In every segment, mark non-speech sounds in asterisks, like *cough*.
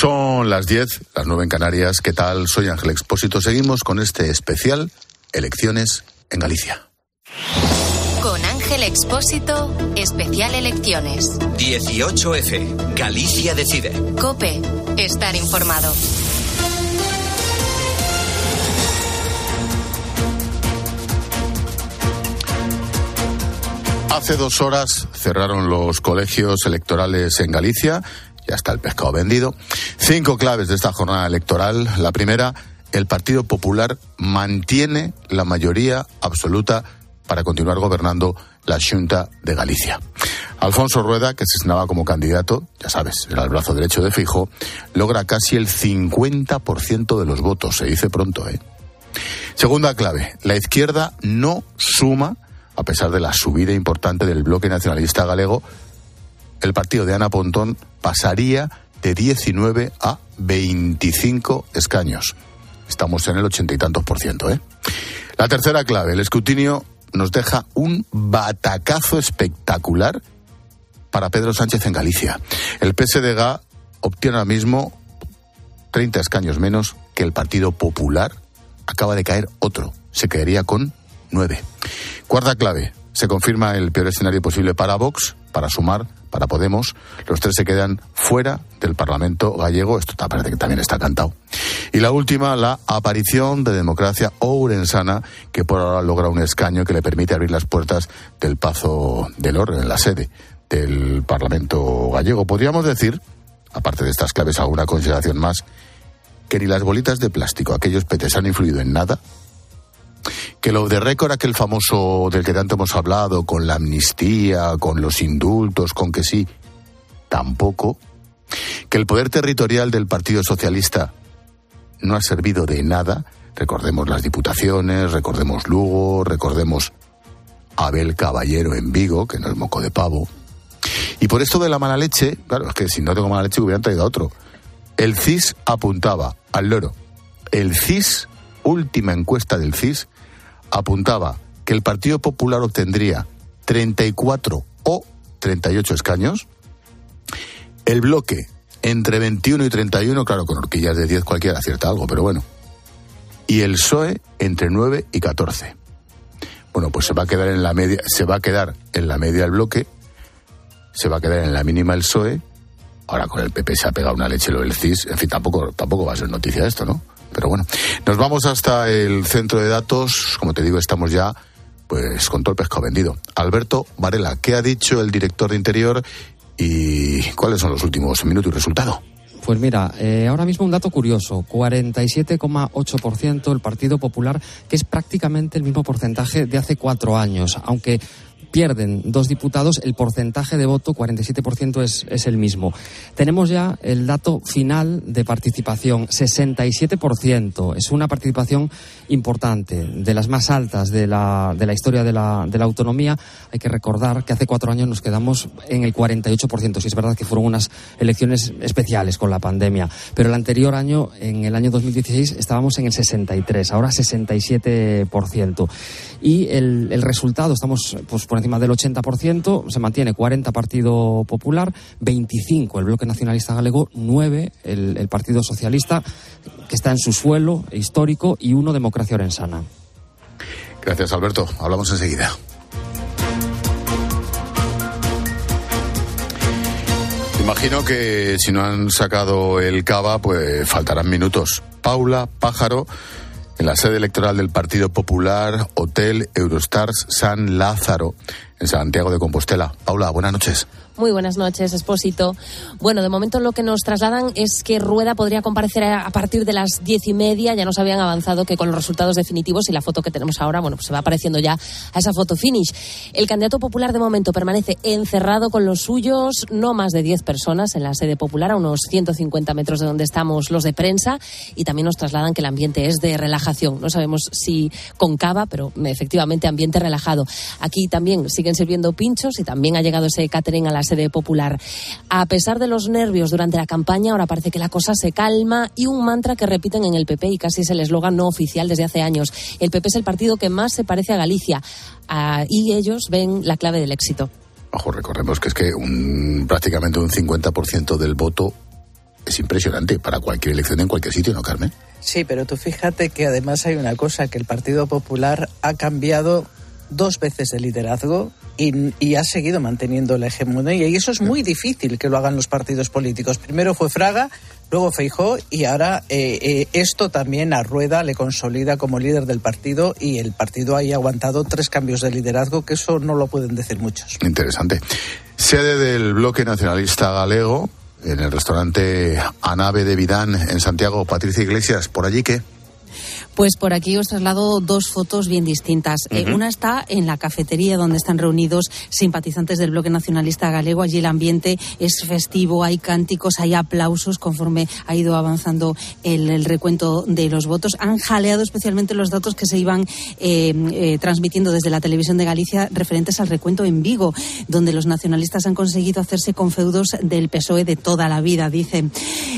Son las 10, las 9 en Canarias. ¿Qué tal? Soy Ángel Expósito. Seguimos con este especial Elecciones en Galicia. Con Ángel Expósito, especial Elecciones. 18F, Galicia decide. Cope, estar informado. Hace dos horas cerraron los colegios electorales en Galicia. Ya está el pescado vendido. Cinco claves de esta jornada electoral. La primera, el Partido Popular mantiene la mayoría absoluta para continuar gobernando la Junta de Galicia. Alfonso Rueda, que se como candidato, ya sabes, era el brazo derecho de Fijo, logra casi el 50% de los votos, se dice pronto, ¿eh? Segunda clave, la izquierda no suma a pesar de la subida importante del bloque nacionalista galego, el partido de Ana Pontón pasaría de 19 a 25 escaños. Estamos en el ochenta y tantos por ciento. ¿eh? La tercera clave, el escrutinio nos deja un batacazo espectacular para Pedro Sánchez en Galicia. El PSDG obtiene ahora mismo 30 escaños menos que el Partido Popular. Acaba de caer otro. Se quedaría con 9. Cuarta clave, se confirma el peor escenario posible para Vox, para Sumar, para Podemos. Los tres se quedan fuera del Parlamento gallego. Esto parece que también está cantado. Y la última, la aparición de democracia ourensana, que por ahora logra un escaño que le permite abrir las puertas del Pazo del Orden, la sede del Parlamento gallego. Podríamos decir, aparte de estas claves, alguna consideración más, que ni las bolitas de plástico, aquellos petes han influido en nada que lo de récord, aquel famoso del que tanto hemos hablado, con la amnistía, con los indultos, con que sí, tampoco. Que el poder territorial del Partido Socialista no ha servido de nada. Recordemos las diputaciones, recordemos Lugo, recordemos Abel Caballero en Vigo, que no es moco de pavo. Y por esto de la mala leche, claro, es que si no tengo mala leche hubieran traído a otro. El CIS apuntaba al loro. El CIS, última encuesta del CIS, apuntaba que el Partido Popular obtendría 34 o 38 escaños, el bloque entre 21 y 31, claro, con horquillas de 10 cualquiera acierta algo, pero bueno, y el PSOE entre 9 y 14. Bueno, pues se va a quedar en la media, se va a quedar en la media el bloque, se va a quedar en la mínima el PSOE. Ahora con el PP se ha pegado una leche lo del CIS, en fin, tampoco tampoco va a ser noticia esto, ¿no? Pero bueno, nos vamos hasta el centro de datos. Como te digo, estamos ya pues con todo el pescado vendido. Alberto Varela, ¿qué ha dicho el director de Interior y cuáles son los últimos minutos y resultado? Pues mira, eh, ahora mismo un dato curioso, 47,8% el Partido Popular, que es prácticamente el mismo porcentaje de hace cuatro años, aunque pierden dos diputados, el porcentaje de voto, 47%, es, es el mismo. Tenemos ya el dato final de participación, 67%. Es una participación importante, de las más altas de la, de la historia de la, de la autonomía. Hay que recordar que hace cuatro años nos quedamos en el 48%. Si es verdad que fueron unas elecciones especiales con la pandemia. Pero el anterior año, en el año 2016, estábamos en el 63%, ahora 67%. Y el, el resultado, estamos pues, por encima del 80%, se mantiene 40 Partido Popular, 25 el Bloque Nacionalista Galego, 9 el, el Partido Socialista, que está en su suelo histórico, y uno Democracia Orensana. Gracias, Alberto. Hablamos enseguida. Imagino que si no han sacado el cava, pues faltarán minutos. Paula Pájaro, en la sede electoral del Partido Popular, Hotel Eurostars San Lázaro, en Santiago de Compostela. Paula, buenas noches. Muy buenas noches, Expósito. Bueno, de momento lo que nos trasladan es que Rueda podría comparecer a partir de las diez y media. Ya nos habían avanzado que con los resultados definitivos y la foto que tenemos ahora, bueno, pues se va apareciendo ya a esa foto finish. El candidato popular de momento permanece encerrado con los suyos, no más de diez personas en la sede popular, a unos 150 metros de donde estamos los de prensa. Y también nos trasladan que el ambiente es de relajación. No sabemos si con cava, pero efectivamente ambiente relajado. Aquí también siguen sirviendo pinchos y también ha llegado ese catering a la sede popular. A pesar de los nervios durante la campaña, ahora parece que la cosa se calma y un mantra que repiten en el PP y casi es el eslogan no oficial desde hace años. El PP es el partido que más se parece a Galicia ah, y ellos ven la clave del éxito. Ojo, recordemos que es que un, prácticamente un 50% del voto es impresionante para cualquier elección en cualquier sitio, ¿no, Carmen? Sí, pero tú fíjate que además hay una cosa, que el Partido Popular ha cambiado dos veces de liderazgo y, ha seguido manteniendo la hegemonía. Y eso es muy difícil que lo hagan los partidos políticos. Primero fue Fraga, luego Feijó y ahora eh, eh, esto también a Rueda le consolida como líder del partido y el partido ha aguantado tres cambios de liderazgo, que eso no lo pueden decir muchos. Interesante. Sede del bloque nacionalista galego, en el restaurante Anave de Vidán en Santiago, Patricia Iglesias, ¿por allí qué? Pues por aquí os traslado dos fotos bien distintas. Eh, una está en la cafetería donde están reunidos simpatizantes del bloque nacionalista galego. Allí el ambiente es festivo, hay cánticos, hay aplausos conforme ha ido avanzando el, recuento de los votos. Han jaleado especialmente los datos que se iban eh, eh, transmitiendo desde la televisión de Galicia referentes al recuento en Vigo, donde los nacionalistas han conseguido hacerse con feudos del PSOE de toda la vida, dicen.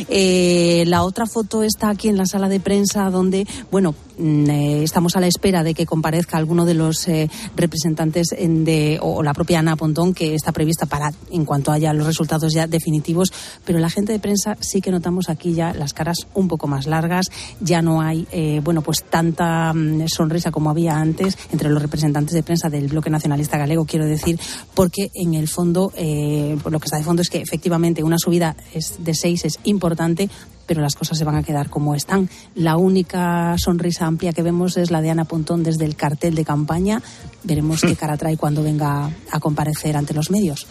la otra foto está aquí en la sala de prensa donde, bueno, mm, eh, estamos a la espera de que comparezca alguno de los eh, representantes de, o, la propia Ana Pontón, que está prevista para en cuanto haya los resultados ya definitivos. Pero la gente de prensa sí que notamos aquí ya las caras un poco más largas. Ya no hay, eh, bueno, pues tanta mm, sonrisa como había antes entre los representantes de prensa del bloque nacionalista galego, quiero decir, porque en el fondo, lo que está de fondo es que efectivamente una subida de seis es importante, pero las cosas se van a quedar como están. La única sonrisa amplia que vemos es la de Ana Pontón desde el cartel de campaña. Veremos qué *laughs* cara trae cuando venga a comparecer ante los medios.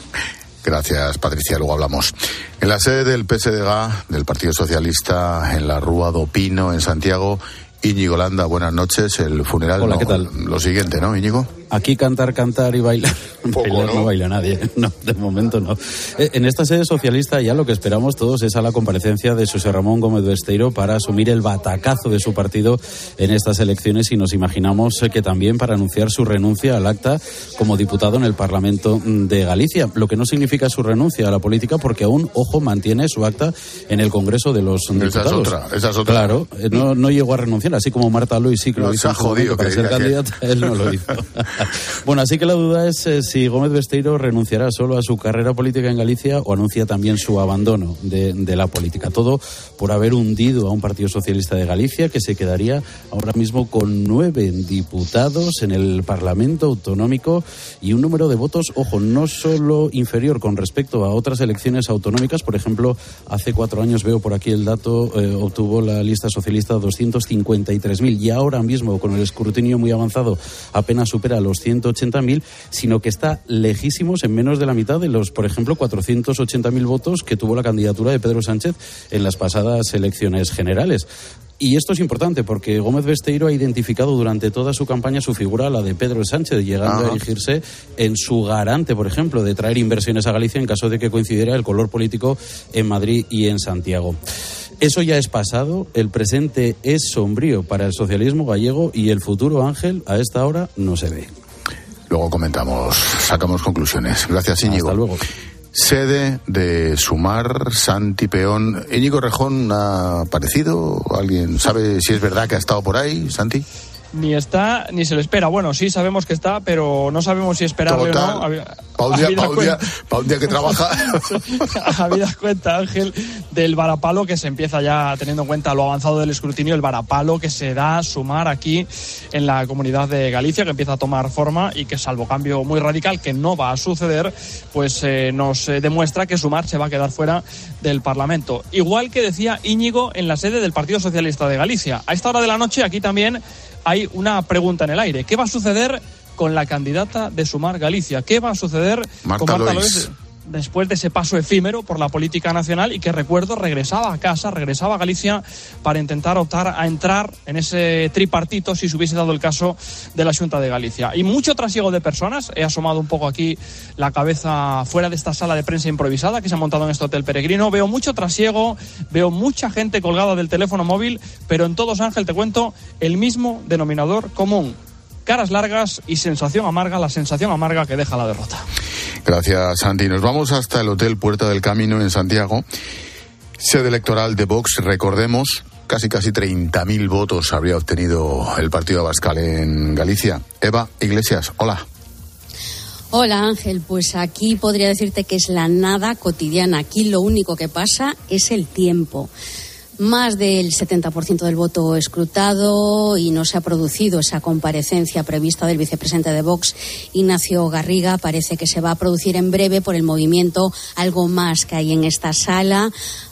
Gracias, Patricia. Luego hablamos. En la sede del PSDG, del Partido Socialista, en la Rúa do Pino, en Santiago, Íñigo Landa, buenas noches. El funeral. Hola, ¿qué tal? Lo siguiente, ¿no, Íñigo? Aquí cantar, cantar y bailar. ¿no? baila nadie. *laughs* No, de momento no. Eh, en esta sede socialista ya lo que esperamos todos es a la comparecencia de José Ramón Gómez Besteiro para asumir el batacazo de su partido en estas elecciones y nos imaginamos que también para anunciar su renuncia al acta como diputado en el Parlamento de Galicia. Lo que no significa su renuncia a la política porque aún, ojo, mantiene su acta en el Congreso de los diputados. Esa es otra, esa otra. Claro, eh, no, no llegó a renunciar, así como Marta Luis sí que lo hizo jodido, para ser candidata, él no lo hizo. *laughs* *laughs* bueno, así que la duda es eh, si Gómez Besteiro renunciará solo a su carrera política en Galicia o anuncia también su abandono de, la política. Todo por haber hundido a un Partido Socialista de Galicia que se quedaría ahora mismo con nueve diputados en el Parlamento Autonómico y un número de votos, ojo, no solo inferior con respecto a otras elecciones autonómicas. Por ejemplo, hace cuatro años veo por aquí el dato, eh, obtuvo la lista socialista 253.000 y ahora mismo con el escrutinio muy avanzado apenas supera los 180.000, sino que está lejísimos en menos de la mitad de los, por ejemplo, 480.000 votos que tuvo la candidatura de Pedro Sánchez en las pasadas elecciones generales. Y esto es importante porque Gómez Besteiro ha identificado durante toda su campaña su figura, la de Pedro Sánchez, llegando a erigirse en su garante, por ejemplo, de traer inversiones a Galicia en caso de que coincidiera el color político en Madrid y en Santiago. Eso ya es pasado, el presente es sombrío para el socialismo gallego y el futuro, Ángel, a esta hora no se ve. Luego comentamos, sacamos conclusiones. Gracias, Íñigo. Hasta luego. Sede de Sumar, Santi Peón. ¿Íñigo Rejón ha aparecido? ¿Alguien sabe si es verdad que ha estado por ahí, Santi? Ni está ni se le espera. Bueno, sí sabemos que está, pero no sabemos si esperarle o no. Para un, día, un día que trabaja. *laughs* Habida cuenta, Ángel, del varapalo que se empieza ya teniendo en cuenta lo avanzado del escrutinio, el varapalo que se da a sumar aquí en la comunidad de Galicia, que empieza a tomar forma y que, salvo cambio muy radical que no va a suceder, pues eh, nos eh, demuestra que sumar se va a quedar fuera del Parlamento. Igual que decía Íñigo en la sede del Partido Socialista de Galicia. A esta hora de la noche, aquí también hay una pregunta en el aire. ¿Qué va a suceder con la candidata de Sumar Galicia? ¿Qué va a suceder con Marta Lois después de ese paso efímero por la política nacional y que recuerdo regresaba a casa, regresaba a Galicia para intentar optar a entrar en ese tripartito si se hubiese dado el caso de la Junta de Galicia. Y mucho trasiego de personas, he asomado un poco aquí la cabeza fuera de esta sala de prensa improvisada que se ha montado en este hotel peregrino, veo mucho trasiego, veo mucha gente colgada del teléfono móvil, pero en todos Ángel te cuento el mismo denominador común, caras largas y sensación amarga, la sensación amarga que deja la derrota. Gracias, Santi. Nos vamos hasta el Hotel Puerta del Camino en Santiago. Sede electoral de Vox, recordemos, casi casi 30.000 votos habría obtenido el partido Abascal en Galicia. Eva Iglesias, hola. Hola Ángel, pues aquí podría decirte que es la nada cotidiana. Aquí lo único que pasa es el tiempo más del 70% del voto escrutado y no se ha producido esa comparecencia prevista del vicepresidente de Vox, Ignacio Garriga. Parece que se va a producir en breve por el movimiento algo más que hay en esta sala.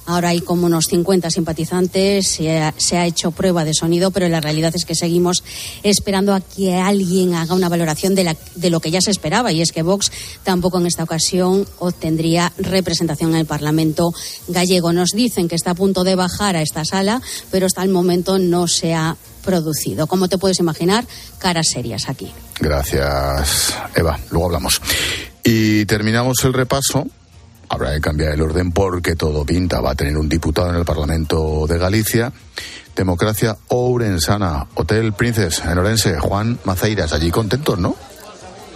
Ahora hay como unos 50 simpatizantes, se ha, hecho prueba de sonido, pero la realidad es que seguimos esperando a que alguien haga una valoración de, de lo que ya se esperaba, y es que Vox tampoco en esta ocasión obtendría representación en el Parlamento gallego. Nos dicen que está a punto de bajar a esta sala, pero hasta el momento no se ha producido. Como te puedes imaginar, caras serias aquí. Gracias, Eva. Luego hablamos. Y terminamos el repaso Habrá que cambiar el orden porque todo pinta. Va a tener un diputado en el Parlamento de Galicia. Democracia Ourensana, Hotel Princess en Orense. Juan Maceiras, allí contentos, ¿no?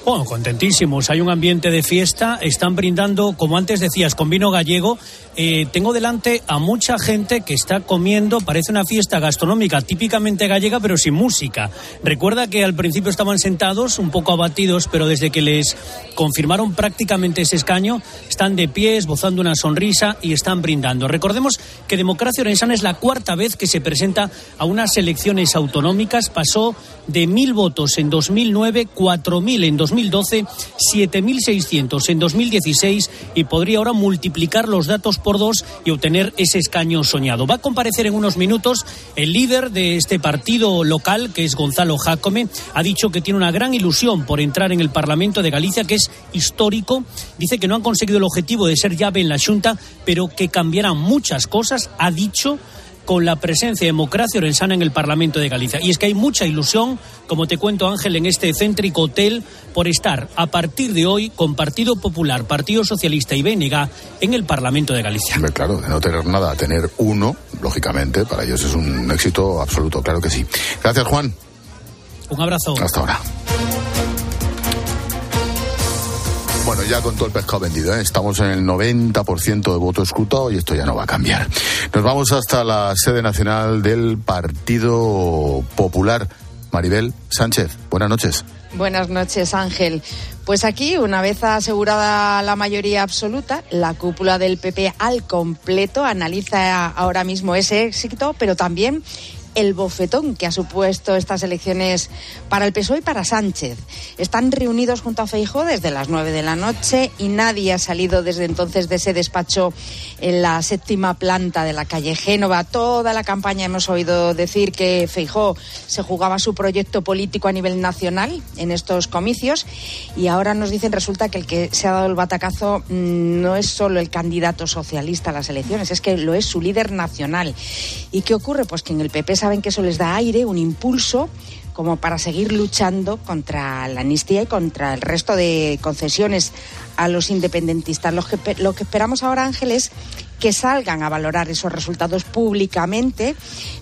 Bueno, contentísimos. Hay un ambiente de fiesta. Están brindando, como antes decías, con vino gallego. Eh, tengo delante a mucha gente que está comiendo. Parece una fiesta gastronómica típicamente gallega, pero sin música. Recuerda que al principio estaban sentados, un poco abatidos, pero desde que les confirmaron prácticamente ese escaño, están de pie, esbozando una sonrisa y están brindando. Recordemos que Democracia Orensana es la cuarta vez que se presenta a unas elecciones autonómicas. Pasó de mil votos en 2009, cuatro mil en 2012, 7.600 en 2016 y podría ahora multiplicar los datos por dos y obtener ese escaño soñado. Va a comparecer en unos minutos el líder de este partido local, que es Gonzalo Jacome. Ha dicho que tiene una gran ilusión por entrar en el Parlamento de Galicia, que es histórico. Dice que no han conseguido el objetivo de ser llave en la Junta, pero que cambiarán muchas cosas. Ha dicho con la presencia de democracia orensana en el Parlamento de Galicia. Y es que hay mucha ilusión, como te cuento Ángel, en este céntrico hotel por estar a partir de hoy con Partido Popular, Partido Socialista y BNG en el Parlamento de Galicia. Claro, de no tener nada, tener uno, lógicamente, para ellos es un éxito absoluto, claro que sí. Gracias, Juan. Un abrazo. Hasta ahora. Bueno, ya con todo el pescado vendido, ¿eh? estamos en el 90% de voto escrutado y esto ya no va a cambiar. Nos vamos hasta la sede nacional del Partido Popular. Maribel Sánchez, buenas noches. Buenas noches, Ángel. Pues aquí, una vez asegurada la mayoría absoluta, la cúpula del PP al completo analiza ahora mismo ese éxito, pero también el bofetón que ha supuesto estas elecciones para el PSOE y para Sánchez. Están reunidos junto a Feijó desde las nueve de la noche y nadie ha salido desde entonces de ese despacho en la séptima planta de la calle Génova. Toda la campaña hemos oído decir que Feijó se jugaba su proyecto político a nivel nacional en estos comicios y ahora nos dicen resulta que el que se ha dado el batacazo mm, no es solo el candidato socialista a las elecciones, es que lo es su líder nacional. ¿Y qué ocurre? Pues que en el PP saben que eso les da aire, un impulso como para seguir luchando contra la amnistía y contra el resto de concesiones a los independentistas. Lo que, lo que esperamos ahora, Ángel, es que salgan a valorar esos resultados públicamente,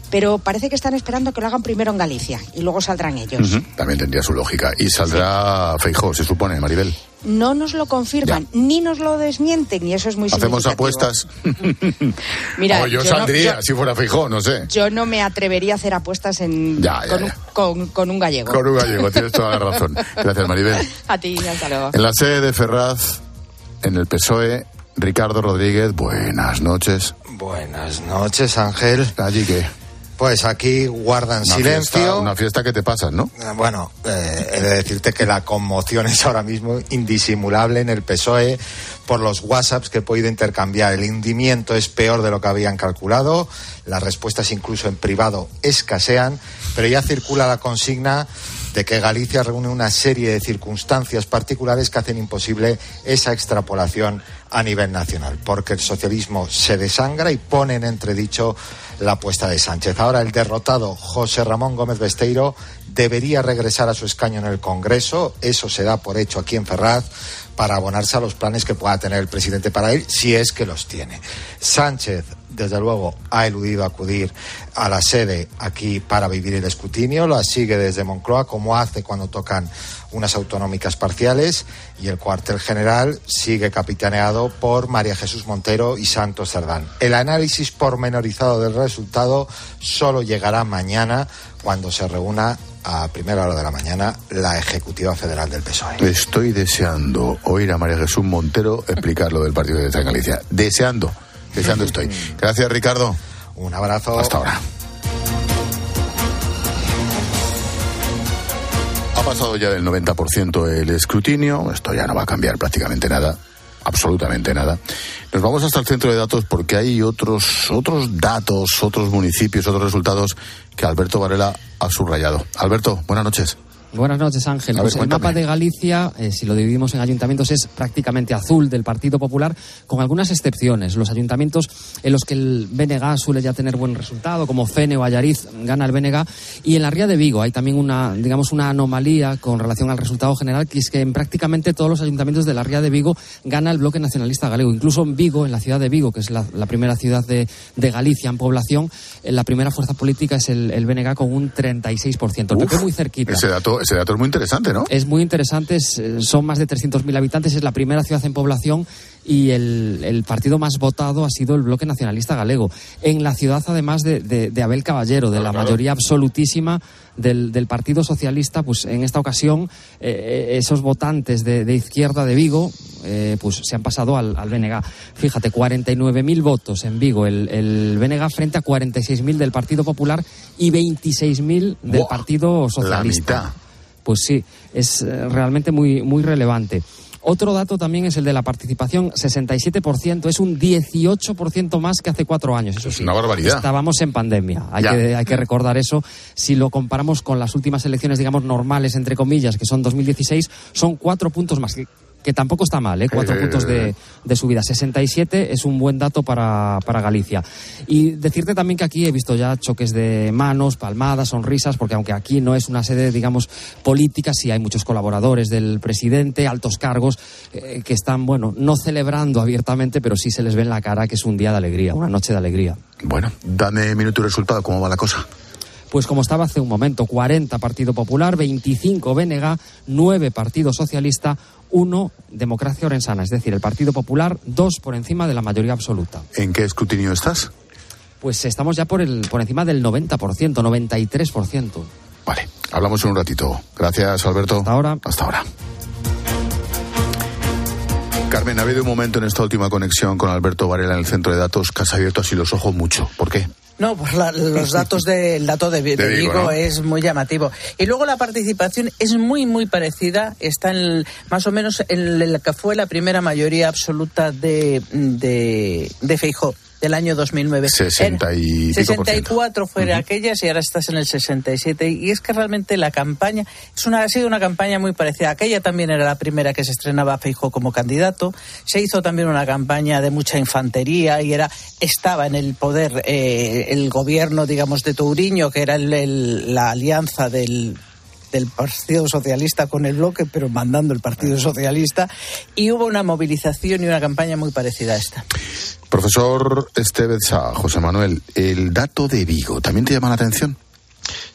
pero parece que están esperando que lo hagan primero en Galicia y luego saldrán ellos. También tendría su lógica. Y saldrá Feijó, se supone, Maribel no nos lo confirman ni nos lo desmienten y eso es muy Hacemos apuestas. *laughs* Mira, yo, saldría si fuera Fijón, no sé. Yo no me atrevería a hacer apuestas en, con, Un, gallego. Con un gallego, tienes toda la razón. Gracias, Maribel. *laughs* A ti, hasta luego. En la sede de Ferraz, en el PSOE, Ricardo Rodríguez, buenas noches. Buenas noches, Ángel. ¿Allí qué? Pues aquí guardan silencio. una fiesta que te pasas, ¿no? Eh, bueno, eh, he de decirte que la conmoción es ahora mismo indisimulable en el PSOE por los WhatsApps que he podido intercambiar. El hundimiento es peor de lo que habían calculado, las respuestas incluso en privado escasean, pero ya circula la consigna de que Galicia reúne una serie de circunstancias particulares que hacen imposible esa extrapolación a nivel nacional, porque el socialismo se desangra y pone en entredicho la apuesta de Sánchez. Ahora el derrotado José Ramón Gómez Besteiro debería regresar a su escaño en el Congreso, eso se da por hecho aquí en Ferraz, para abonarse a los planes que pueda tener el presidente para él, si es que los tiene. Sánchez desde luego, ha eludido acudir a la sede aquí para vivir el escrutinio, la sigue desde Moncloa, como hace cuando tocan unas autonómicas parciales, y el cuartel general sigue capitaneado por María Jesús Montero y Santos Cerdán. El análisis pormenorizado del resultado solo llegará mañana cuando se reúna a primera hora de la mañana la Ejecutiva Federal del PSOE. Estoy deseando oír a María Jesús Montero explicar lo del partido de Galicia. Deseando, deseando estoy. *laughs* Gracias, Ricardo. Un abrazo. Hasta ahora. Ha pasado ya del 90% el escrutinio, esto ya no va a cambiar prácticamente nada, absolutamente nada. Nos vamos hasta el centro de datos porque hay otros, otros datos, otros municipios, otros resultados que Alberto Varela ha subrayado. Alberto, buenas noches. Buenas noches, Ángel. Ver, Pues el mapa de Galicia, eh, si lo dividimos en ayuntamientos, es prácticamente azul del Partido Popular, con algunas excepciones. Los ayuntamientos en los que el BNG suele ya tener buen resultado, como Fene o Ayariz, gana el BNG. Y en la Ría de Vigo hay también una, digamos, una anomalía con relación al resultado general, que es que en prácticamente todos los ayuntamientos de la Ría de Vigo gana el bloque nacionalista galego. Incluso en Vigo, en la ciudad de Vigo, que es la, la primera ciudad de, de Galicia en población, eh, la primera fuerza política es el, el BNG con un 36%. El PP Uf, muy cerquita. Ese dato, ese dato es muy interesante, ¿no? Es muy interesante, es, eh, son más de 300.000 habitantes, es la primera ciudad en población y el, el partido más votado ha sido el Bloque Nacionalista Galego. En la ciudad, además de, de- de Abel Caballero, de la mayoría absolutísima del, del Partido Socialista, pues en esta ocasión eh, eh, esos votantes de, de izquierda de Vigo eh, pues se han pasado al, al BNG. Fíjate, 49.000 votos en Vigo el, el BNG frente a 46.000 del Partido Popular y 26.000 del Buah, Partido La Socialista. mitad. Pues sí, es eh, realmente muy, muy relevante. Otro dato también es el de la participación, 67%, es un 18% más que hace cuatro años. Eso Es sí, una barbaridad. Estábamos en pandemia, hay que, hay que recordar eso. Si lo comparamos con las últimas elecciones, digamos, normales, entre comillas, que son 2016, son cuatro puntos más. Que, tampoco está mal, ¿eh? cuatro Eh. puntos de, de subida. 67 es un buen dato para, para Galicia. Y decirte también que aquí he visto ya choques de manos, palmadas, sonrisas, porque aunque aquí no es una sede, digamos, política, sí hay muchos colaboradores del presidente, altos cargos, eh, que están, bueno, no celebrando abiertamente, pero sí se les ve en la cara que es un día de alegría, una noche de alegría. Bueno, dame minuto y resultado, ¿cómo va la cosa? Pues como estaba hace un momento, 40 Partido Popular, 25 BNG, 9 Partido Socialista, 1 Democracia Orensana, es decir, el Partido Popular, 2 por encima de la mayoría absoluta. ¿En qué escrutinio estás? Pues estamos ya por, el, por encima del 90%, 93%. Vale, hablamos en un ratito. Gracias, Alberto. Hasta ahora. Hasta ahora. Carmen, ha habido un momento en esta última conexión con Alberto Varela en el centro de datos que has abierto así los ojos mucho. ¿Por qué? No, pues la- los *laughs* datos del dato de, Vi- De de Vigo, Vigo, ¿no? es muy llamativo. Y luego la participación es muy, muy parecida. Está en el- más o menos en la que fue la primera mayoría absoluta de, de, de Feijó del año 2009. 60 y pico por ciento. 64 fue aquellas y ahora estás en el 67. Y es que realmente la campaña es una, ha sido una campaña muy parecida. Aquella también era la primera que se estrenaba Feijó como candidato. Se hizo también una campaña de mucha infantería y era estaba en el poder eh, el gobierno, digamos, de Touriño, que era el- el- la alianza del del Partido Socialista con el bloque, pero mandando el Partido Socialista, y hubo una movilización y una campaña muy parecida a esta. Profesor Estevez José Manuel, el dato de Vigo, ¿también te llama la atención?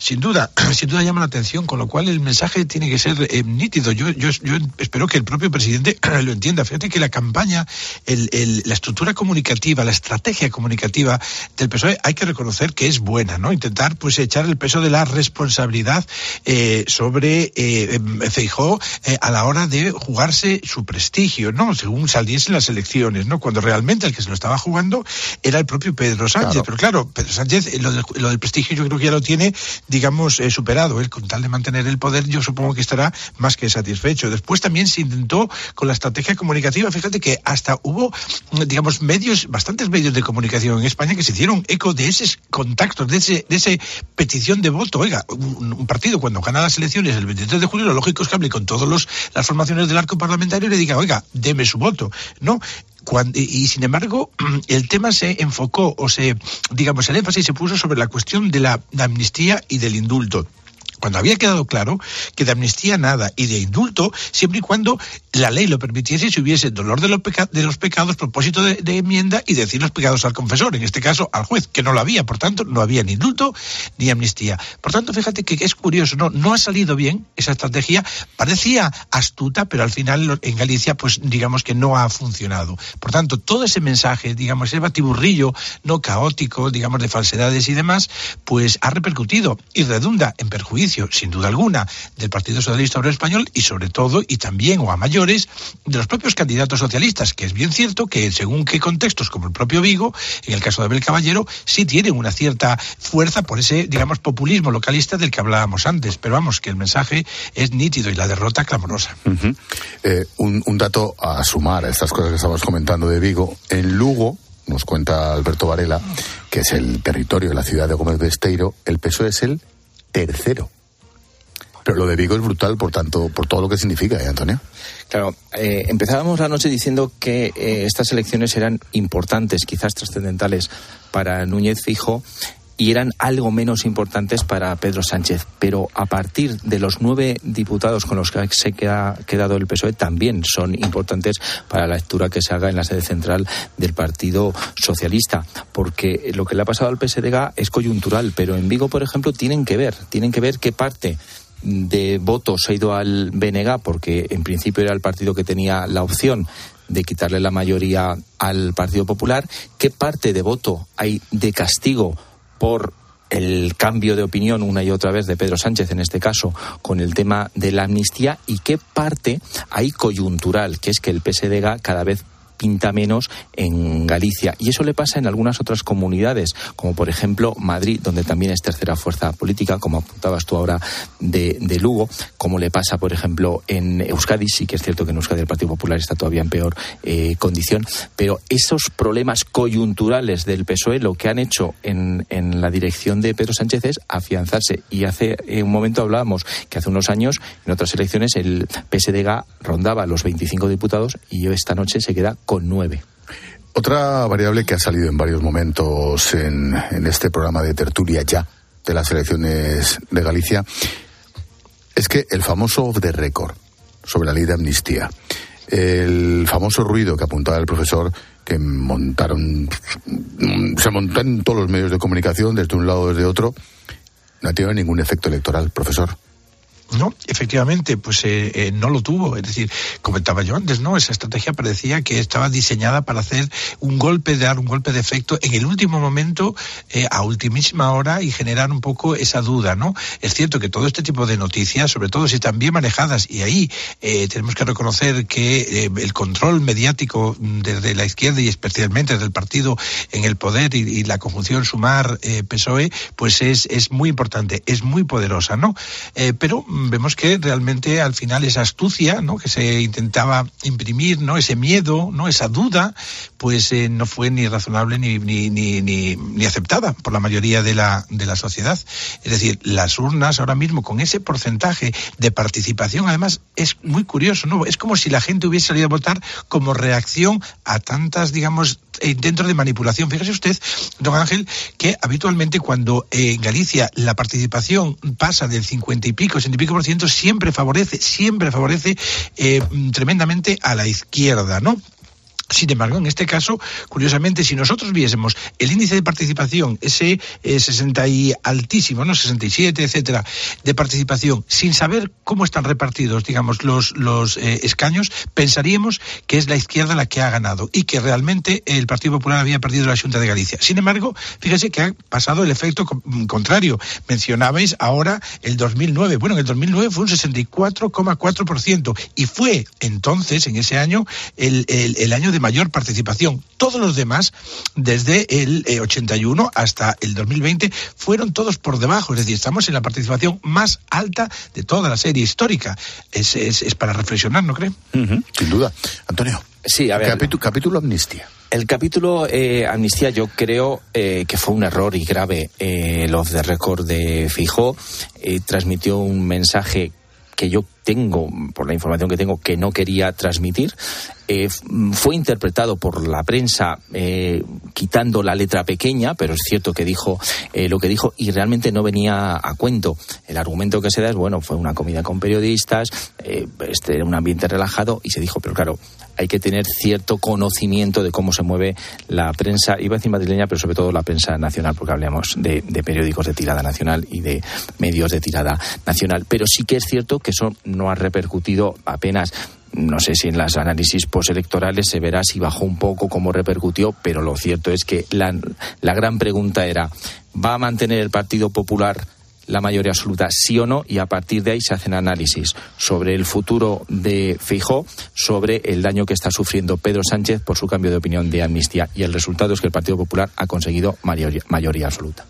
Sin duda, *clears throat* sin duda llama la atención, con lo cual el mensaje tiene que ser eh, nítido. Yo, yo, yo espero que el propio presidente *clears throat* lo entienda. Fíjate que la campaña, el- el- la estructura comunicativa, la estrategia comunicativa del PSOE hay que reconocer que es buena, ¿no? Intentar pues echar el peso de la responsabilidad eh, sobre eh, Feijó eh, a la hora de jugarse su prestigio, ¿no? Según saliesen las elecciones, ¿no? Cuando realmente el que se lo estaba jugando era el propio Pedro Sánchez. Pero claro, Pedro Sánchez lo del, lo del prestigio yo creo que ya lo tiene, digamos, eh, superado. Él, con tal de mantener el poder, yo supongo que estará más que satisfecho. Después también se intentó con la estrategia comunicativa, fíjate que hasta hubo, mm, digamos, medios, bastantes medios de comunicación en España que se hicieron eco de esos contactos, de ese, de ese petición de voto. Oiga, un, un partido cuando gana las elecciones el 23 de julio, lo lógico es que hable con todas las formaciones del arco parlamentario y le diga, oiga, deme su voto, ¿no? Y, sin embargo, *clears throat* el tema se enfocó o se, digamos, el énfasis se puso sobre la cuestión de la amnistía y del indulto. Cuando había quedado claro que de amnistía nada y de indulto siempre y cuando la ley lo permitiese y si hubiese dolor de los, de los pecados, propósito de, de, enmienda y decir los pecados al confesor, en este caso al juez, que no lo había, por tanto no había ni indulto ni amnistía. Por tanto, fíjate que es curioso, no, no ha salido bien esa estrategia, parecía astuta, pero al final en Galicia pues digamos que no ha funcionado. Por tanto, todo ese mensaje, digamos, ese batiburrillo no caótico, digamos, de falsedades y demás, pues ha repercutido y redunda en perjuicio, sin duda alguna, del Partido Socialista Obrero Español y sobre todo, y también o a mayores, de los propios candidatos socialistas, que es bien cierto que según qué contextos, como el propio Vigo, en el caso de Abel Caballero, sí tienen una cierta fuerza por ese, digamos, populismo localista del que hablábamos antes. Pero vamos, que el mensaje es nítido y la derrota clamorosa. Eh, un, dato a sumar a estas cosas que estabas comentando de Vigo. En Lugo, nos cuenta Alberto Varela, que es el territorio de la ciudad de Gómez de Esteiro, el PSOE es el tercero. Pero lo de Vigo es brutal, por tanto, por todo lo que significa, ¿eh, Antonio? Claro, eh, empezábamos la noche diciendo que eh, estas elecciones eran importantes, quizás trascendentales para Núñez Fijo y eran algo menos importantes para Pedro Sánchez. Pero a partir de los nueve diputados con los que se ha quedado el PSOE también son importantes para la lectura que se haga en la sede central del Partido Socialista. Porque lo que le ha pasado al PSDG es coyuntural, pero en Vigo, por ejemplo, tienen que ver, tienen que ver qué parte de votos ha ido al BNG, porque en principio era el partido que tenía la opción de quitarle la mayoría al Partido Popular, qué parte de voto hay de castigo por el cambio de opinión una y otra vez de Pedro Sánchez en este caso con el tema de la amnistía y qué parte hay coyuntural, que es que el PSDG cada vez pinta menos en Galicia. Y eso le pasa en algunas otras comunidades, como por ejemplo Madrid, donde también es tercera fuerza política, como apuntabas tú ahora de, de Lugo, como le pasa, por ejemplo, en Euskadi. Sí que es cierto que en Euskadi el Partido Popular está todavía en peor eh, condición, pero esos problemas coyunturales del PSOE lo que han hecho en, en la dirección de Pedro Sánchez es afianzarse. Y hace eh, un momento hablábamos que hace unos años, en otras elecciones, el PSDG rondaba los 25 diputados y esta noche se queda con nueve. Otra variable que ha salido en varios momentos en, este programa de tertulia ya de las elecciones de Galicia es que el famoso off the record sobre la ley de amnistía, el famoso ruido que apuntaba el profesor que montaron, se montó en todos los medios de comunicación, desde un lado desde otro, no ha tenido ningún efecto electoral, profesor. No, efectivamente, pues eh, eh, no lo tuvo. Es decir, comentaba yo antes, ¿no? Esa estrategia parecía que estaba diseñada para hacer un golpe, dar un golpe de efecto en el último momento, eh, a ultimísima hora y generar un poco esa duda, ¿no? Es cierto que todo este tipo de noticias, sobre todo si están bien manejadas, y ahí tenemos que reconocer que el control mediático desde la izquierda y especialmente desde el partido en el poder y, y la conjunción Sumar-PSOE, pues es, es muy importante, es muy poderosa, ¿no? pero vemos que realmente al final esa astucia que se intentaba imprimir, ese miedo, esa duda, pues eh, no fue ni razonable ni, ni, ni, aceptada por la mayoría de la, de la sociedad. Es decir, las urnas ahora mismo con ese porcentaje de participación, además es muy curioso, ¿no? Es como si la gente hubiese salido a votar como reacción a tantas, digamos, intentos de manipulación. Fíjese usted, don Ángel, que habitualmente cuando eh, en Galicia la participación pasa del 50 y pico, 60 y pico por ciento, siempre favorece, siempre favorece eh, tremendamente a la izquierda, ¿no? Sin embargo, en este caso, curiosamente, si nosotros viésemos el índice de participación, ese eh, 60 y altísimo, ¿no? 67, etcétera, de participación, sin saber cómo están repartidos, digamos, los, los eh, escaños, pensaríamos que es la izquierda la que ha ganado y que realmente el Partido Popular había perdido la Junta de Galicia. Sin embargo, fíjese que ha pasado el efecto contrario. Mencionabais ahora el 2009. Bueno, en el 2009 fue un 64,4% y fue entonces, en ese año, el, el, el año de de mayor participación. Todos los demás, desde el eh, 81 hasta el 2020, fueron todos por debajo. Es decir, estamos en la participación más alta de toda la serie histórica. Es, es, es para reflexionar, ¿no cree? Uh -huh, sin duda. Antonio. Sí, a ver. Capítulo, capítulo amnistía. El capítulo eh, amnistía yo creo eh, que fue un error y grave. Eh, el off the record de Fijó transmitió un mensaje que yo tengo, por la información que tengo, que no quería transmitir. Eh, fue interpretado por la prensa eh, quitando la letra pequeña, pero es cierto que dijo eh, lo que dijo y realmente no venía a cuento. El argumento que se da es, bueno, fue una comida con periodistas, este era un ambiente relajado y se dijo, pero claro, hay que tener cierto conocimiento de cómo se mueve la prensa, iba a decir madrileña, pero sobre todo la prensa nacional, porque hablamos de, periódicos de tirada nacional y de medios de tirada nacional. Pero sí que es cierto que eso no ha repercutido apenas no sé si en las análisis postelectorales se verá si bajó un poco, cómo repercutió, pero lo cierto es que la, la gran pregunta era, ¿va a mantener el Partido Popular la mayoría absoluta, sí o no, y a partir de ahí se hacen análisis sobre el futuro de Feijó, sobre el daño que está sufriendo Pedro Sánchez por su cambio de opinión de amnistía. Y el resultado es que el Partido Popular ha conseguido mayoría, mayoría absoluta.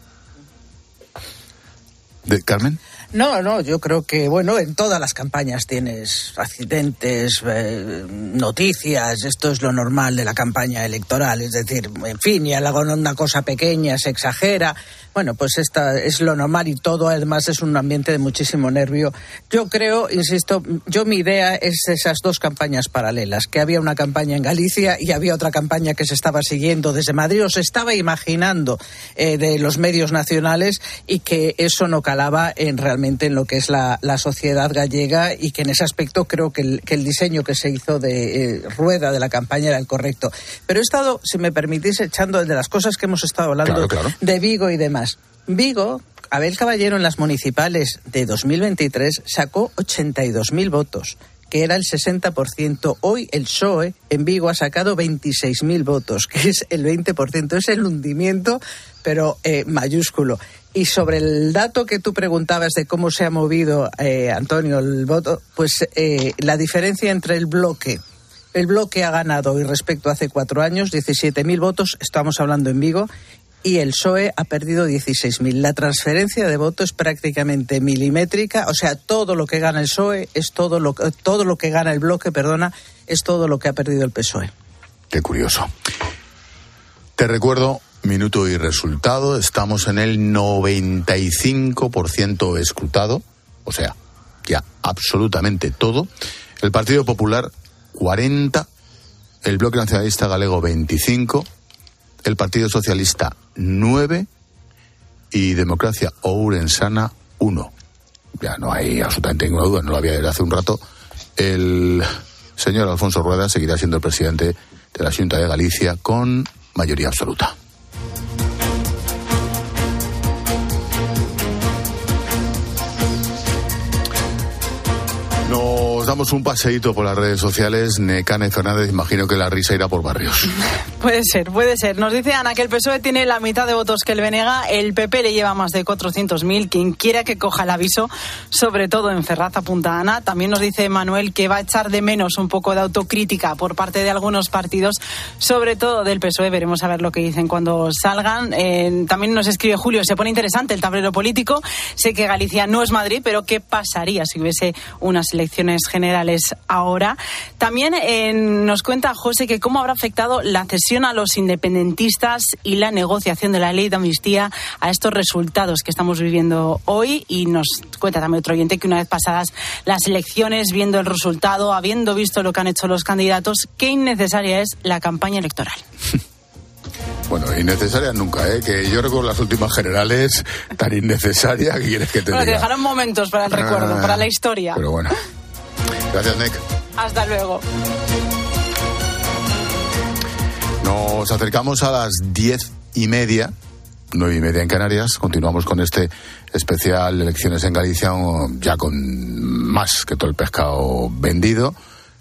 ¿De Carmen? No, no, yo creo que, bueno, en todas las campañas tienes accidentes, eh, noticias, esto es lo normal de la campaña electoral, es decir, en fin, y hago una cosa pequeña se exagera, bueno, pues esta es lo normal y todo además es un ambiente de muchísimo nervio. Yo creo, insisto, yo mi idea es esas dos campañas paralelas, que había una campaña en Galicia y había otra campaña que se estaba siguiendo desde Madrid o se estaba imaginando eh, de los medios nacionales y que eso no calaba en realmente en lo que es la, sociedad gallega y que en ese aspecto creo que el, que el diseño que se hizo de eh, rueda de la campaña era el correcto. Pero he estado, si me permitís, echando de las cosas que hemos estado hablando de Vigo y demás. Vigo, Abel Caballero en las municipales de 2023 sacó 82.000 votos que era el 60%. Hoy el PSOE en Vigo ha sacado 26.000 votos, que es el 20%. Es el hundimiento, pero eh, mayúsculo. Y sobre el dato que tú preguntabas de cómo se ha movido, eh, Antonio, el voto, pues eh, la diferencia entre el bloque. El bloque ha ganado hoy respecto a hace cuatro años 17.000 votos, estamos hablando en Vigo, y el PSOE ha perdido 16.000. La transferencia de votos es prácticamente milimétrica, o sea, todo lo que gana el PSOE es todo lo, todo lo que gana el bloque, perdona, es todo lo que ha perdido el PSOE. Qué curioso. Te recuerdo, minuto y resultado, estamos en el 95% escrutado, o sea, ya absolutamente todo. El Partido Popular 40, el Bloque Nacionalista Galego 25, el Partido Socialista 9 y Democracia Ourensana 1. Ya no hay absolutamente ninguna duda, no lo había desde hace un rato. El señor Alfonso Rueda seguirá siendo el presidente de la Junta de Galicia con mayoría absoluta. Damos un paseíto por las redes sociales, Necane Fernández, imagino que la risa irá por barrios. *laughs* Puede ser, puede ser. Nos dice Ana que el PSOE tiene la mitad de votos que el Venega, el PP le lleva más de 400.000. Quien quiera que coja el aviso, sobre todo en Ferraza Punta Ana. También nos dice Manuel que va a echar de menos un poco de autocrítica por parte de algunos partidos, sobre todo del PSOE. Veremos a ver lo que dicen cuando salgan. Eh, también nos escribe Julio, se pone interesante el tablero político. Sé que Galicia no es Madrid, pero ¿qué pasaría si hubiese unas elecciones generales? Generales ahora. También eh, nos cuenta José que cómo habrá afectado la cesión a los independentistas y la negociación de la ley de amnistía a estos resultados que estamos viviendo hoy. Y nos cuenta también otro oyente que una vez pasadas las elecciones, viendo el resultado, habiendo visto lo que han hecho los candidatos, qué innecesaria es la campaña electoral. *laughs* Bueno, innecesaria nunca, ¿eh? Que yo recuerdo las últimas generales tan innecesaria que quieres que te bueno, diga. dejaron momentos para el recuerdo, para la historia. Pero bueno. Gracias, Nick. Hasta luego. Nos acercamos a las diez y media, nueve y media en Canarias. Continuamos con este especial Elecciones en Galicia, ya con más que todo el pescado vendido.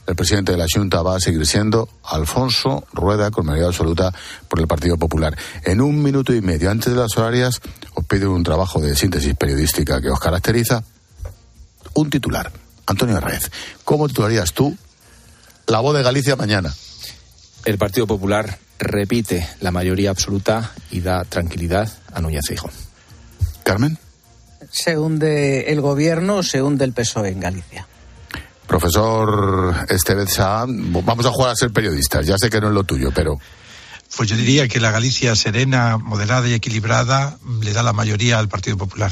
El presidente de la Junta va a seguir siendo Alfonso Rueda, con mayoría absoluta por el Partido Popular. En un minuto y medio antes de las horarias, os pido un trabajo de síntesis periodística que os caracteriza. Un titular. Antonio Arraez, ¿cómo titularías tú la voz de Galicia mañana? El Partido Popular repite la mayoría absoluta y da tranquilidad a Núñez Fijo. Carmen. Se hunde el gobierno, se hunde el PSOE en Galicia. Profesor Estevez vamos a jugar a ser periodistas. Ya sé que no es lo tuyo, pero. Pues yo diría que la Galicia serena, moderada y equilibrada le da la mayoría al Partido Popular.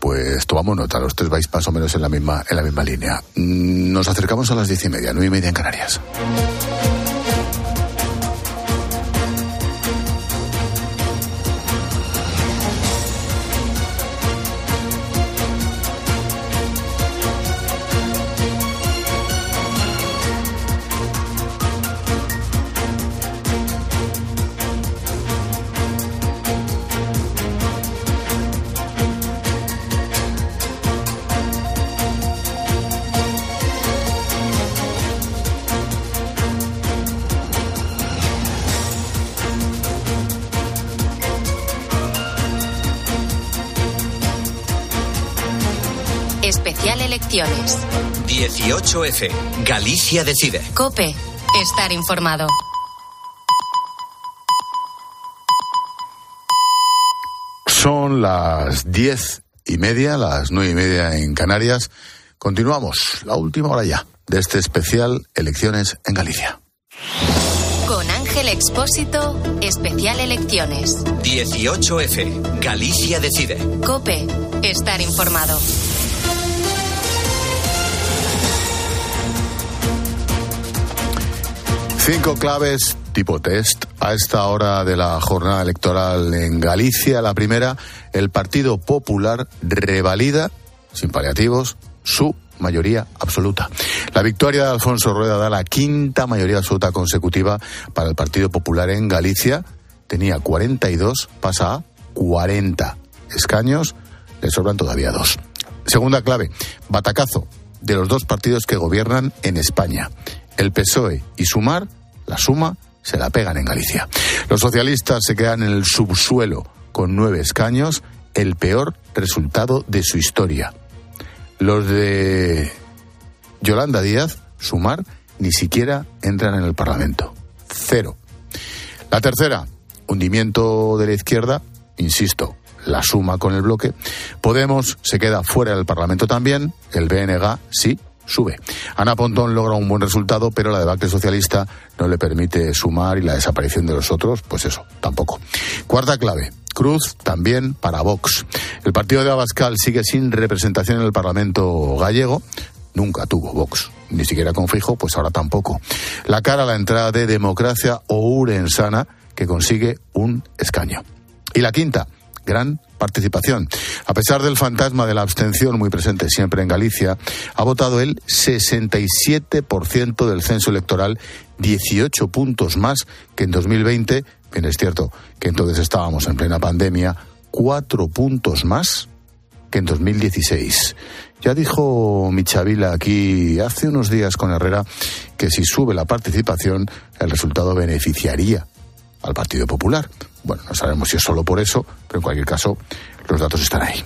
Pues tomamos nota, los tres vais más o menos en la misma, en la misma línea. Mm, Nos acercamos a las diez y media, nueve y media en Canarias. 18F. Galicia decide. Cope. Estar informado. Son las diez y media, las nueve y media en Canarias. Continuamos, la última hora ya, de este especial Elecciones en Galicia. Con Ángel Expósito. Especial Elecciones. 18F. Galicia decide. Cope. Estar informado. Cinco claves tipo test a esta hora de la jornada electoral en Galicia. La primera, el Partido Popular revalida, sin paliativos, su mayoría absoluta. La victoria de Alfonso Rueda da la quinta mayoría absoluta consecutiva para el Partido Popular en Galicia. Tenía 42, pasa a 40 escaños, le sobran todavía dos. Segunda clave, batacazo de los dos partidos que gobiernan en España. El PSOE y Sumar, la suma, se la pegan en Galicia. Los socialistas se quedan en el subsuelo con nueve escaños, el peor resultado de su historia. Los de Yolanda Díaz, Sumar, ni siquiera entran en el Parlamento. Cero. La tercera, hundimiento de la izquierda, insisto, la suma con el bloque. Podemos se queda fuera del Parlamento también, el BNG sí sube. Ana Pontón logra un buen resultado, pero la debacle socialista no le permite sumar y la desaparición de los otros, pues eso, tampoco. Cuarta clave, Cruz también para Vox. El partido de Abascal sigue sin representación en el Parlamento gallego. Nunca tuvo Vox, ni siquiera con fijo, pues ahora tampoco. La cara a la entrada de Democracia Ourensana, que consigue un escaño. Y la quinta, gran participación. A pesar del fantasma de la abstención muy presente siempre en Galicia, ha votado el 67% del censo electoral, 18 puntos más que en 2020. Bien, es cierto que entonces estábamos en plena pandemia, cuatro puntos más que en 2016. Ya dijo Michavila aquí hace unos días con Herrera que si sube la participación, el resultado beneficiaría al Partido Popular. Bueno, no sabemos si es solo por eso, pero en cualquier caso, los datos están ahí.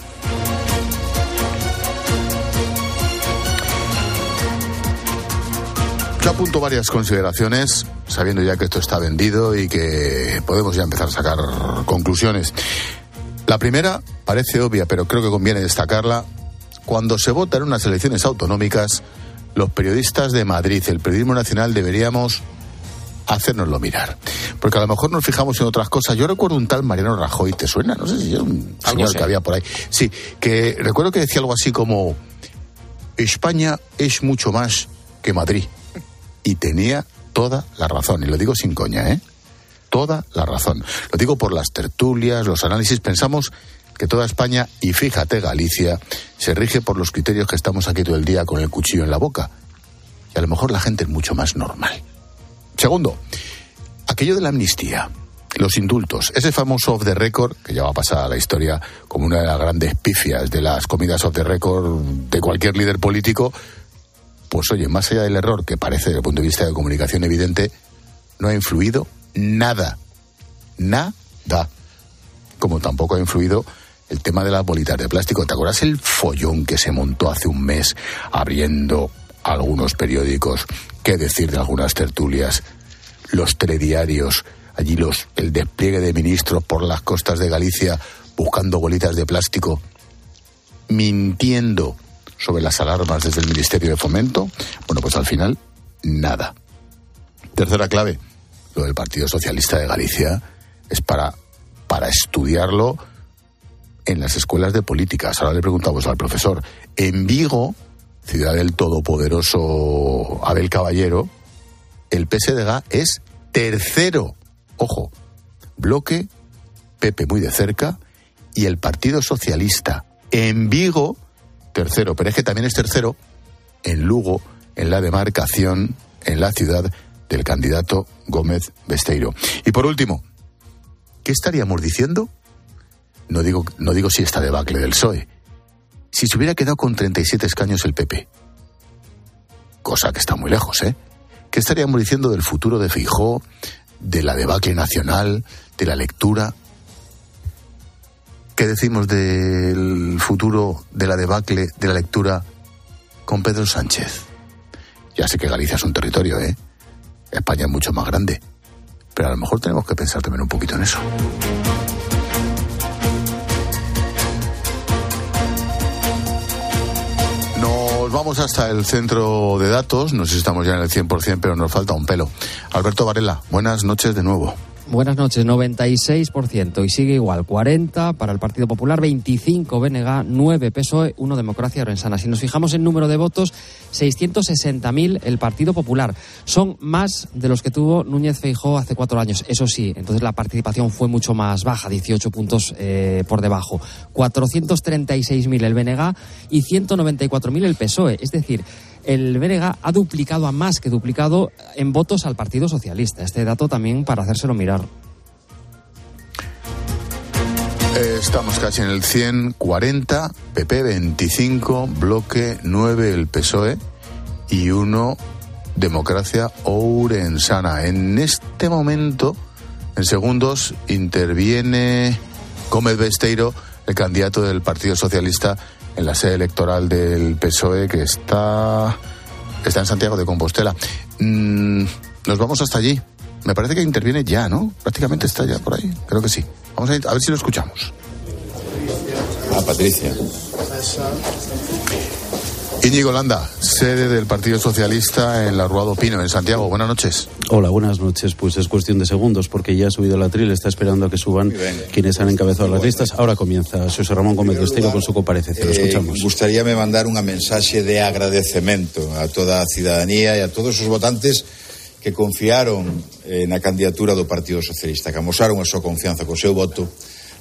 Yo apunto varias consideraciones, sabiendo ya que esto está vendido y que podemos ya empezar a sacar conclusiones. La primera parece obvia, pero creo que conviene destacarla. Cuando se vota en unas elecciones autonómicas, los periodistas de Madrid, el periodismo nacional, deberíamos hacérnoslo mirar. Porque a lo mejor nos fijamos en otras cosas. Yo recuerdo un tal Mariano Rajoy, ¿te suena? No sé si era un señor sé. que había por ahí. Sí, que recuerdo que decía algo así como, España es mucho más que Madrid. Y tenía toda la razón, y lo digo sin coña, ¿eh? Toda la razón. Lo digo por las tertulias, los análisis. Pensamos que toda España, y fíjate Galicia, se rige por los criterios que estamos aquí todo el día con el cuchillo en la boca. Y a lo mejor la gente es mucho más normal. Segundo, aquello de la amnistía, los indultos, ese famoso off the record, que ya va a pasar a la historia como una de las grandes pifias de las comidas off the record de cualquier líder político, pues oye, más allá del error que parece desde el punto de vista de comunicación evidente, no ha influido nada. Nada. Como tampoco ha influido el tema de las bolitas de plástico. ¿Te acuerdas el follón que se montó hace un mes abriendo algunos periódicos? ¿Qué decir de algunas tertulias? Los telediarios, allí los, el despliegue de ministros por las costas de Galicia buscando bolitas de plástico, mintiendo sobre las alarmas desde el Ministerio de Fomento. Bueno, pues al final, nada. Tercera clave, lo del Partido Socialista de Galicia es para, para estudiarlo en las escuelas de políticas. Ahora le preguntamos al profesor. En Vigo, ciudad del todopoderoso Abel Caballero, el PSDG es tercero. Ojo, bloque, Pepe muy de cerca, y el Partido Socialista en Vigo, tercero. Pero es que también es tercero en Lugo, en la demarcación, en la ciudad del candidato Gómez Besteiro. Y por último, ¿qué estaríamos diciendo? No digo, no digo si esta debacle del PSOE. Si se hubiera quedado con 37 escaños el PP. Cosa que está muy lejos, ¿eh? ¿Qué estaríamos diciendo del futuro de Fijó, de la debacle nacional, de la lectura? ¿Qué decimos del futuro de la debacle, de la lectura con Pedro Sánchez? Ya sé que Galicia es un territorio, ¿eh? España es mucho más grande. Pero a lo mejor tenemos que pensar también un poquito en eso. Vamos hasta el centro de datos. No sé si estamos ya en el 100%, pero nos falta un pelo. Alberto Varela, buenas noches de nuevo. Buenas noches, 96% y sigue igual, 40 para el Partido Popular, 25 BNG, 9 PSOE, 1 Democracia Orensana. Si nos fijamos en número de votos, 660.000 el Partido Popular. Son más de los que tuvo Núñez Feijó hace cuatro años. Eso sí, entonces la participación fue mucho más baja, 18 puntos eh, por debajo. 436.000 el BNG y 194.000 el PSOE. Es decir, el Berega ha duplicado a más que duplicado en votos al Partido Socialista. Este dato también para hacérselo mirar. Estamos casi en el 140, PP 25, bloque 9 el PSOE y 1 Democracia Ourensana. En este momento, en segundos, interviene Gómez Besteiro, el candidato del Partido Socialista en la sede electoral del PSOE que está, está en Santiago de Compostela. Mm, nos vamos hasta allí. Me parece que interviene ya, ¿no? Prácticamente está ya por ahí. Creo que sí. Vamos a, a ver si lo escuchamos. Ah, Patricia. Íñigo Landa, sede del Partido Socialista en la Ruado Pino, en Santiago. Buenas noches. Hola, buenas noches. Pues es cuestión de segundos porque ya ha subido la tril, está esperando a que suban quienes han encabezado las listas. Ahora comienza José Ramón Gómez Besteiro con su comparecencia. Lo Eh, escuchamos. gustaríame mandar unha mensaxe de agradecemento a toda a cidadanía e a todos os votantes que confiaron eh, na candidatura do Partido Socialista, que amosaron a súa confianza co seu voto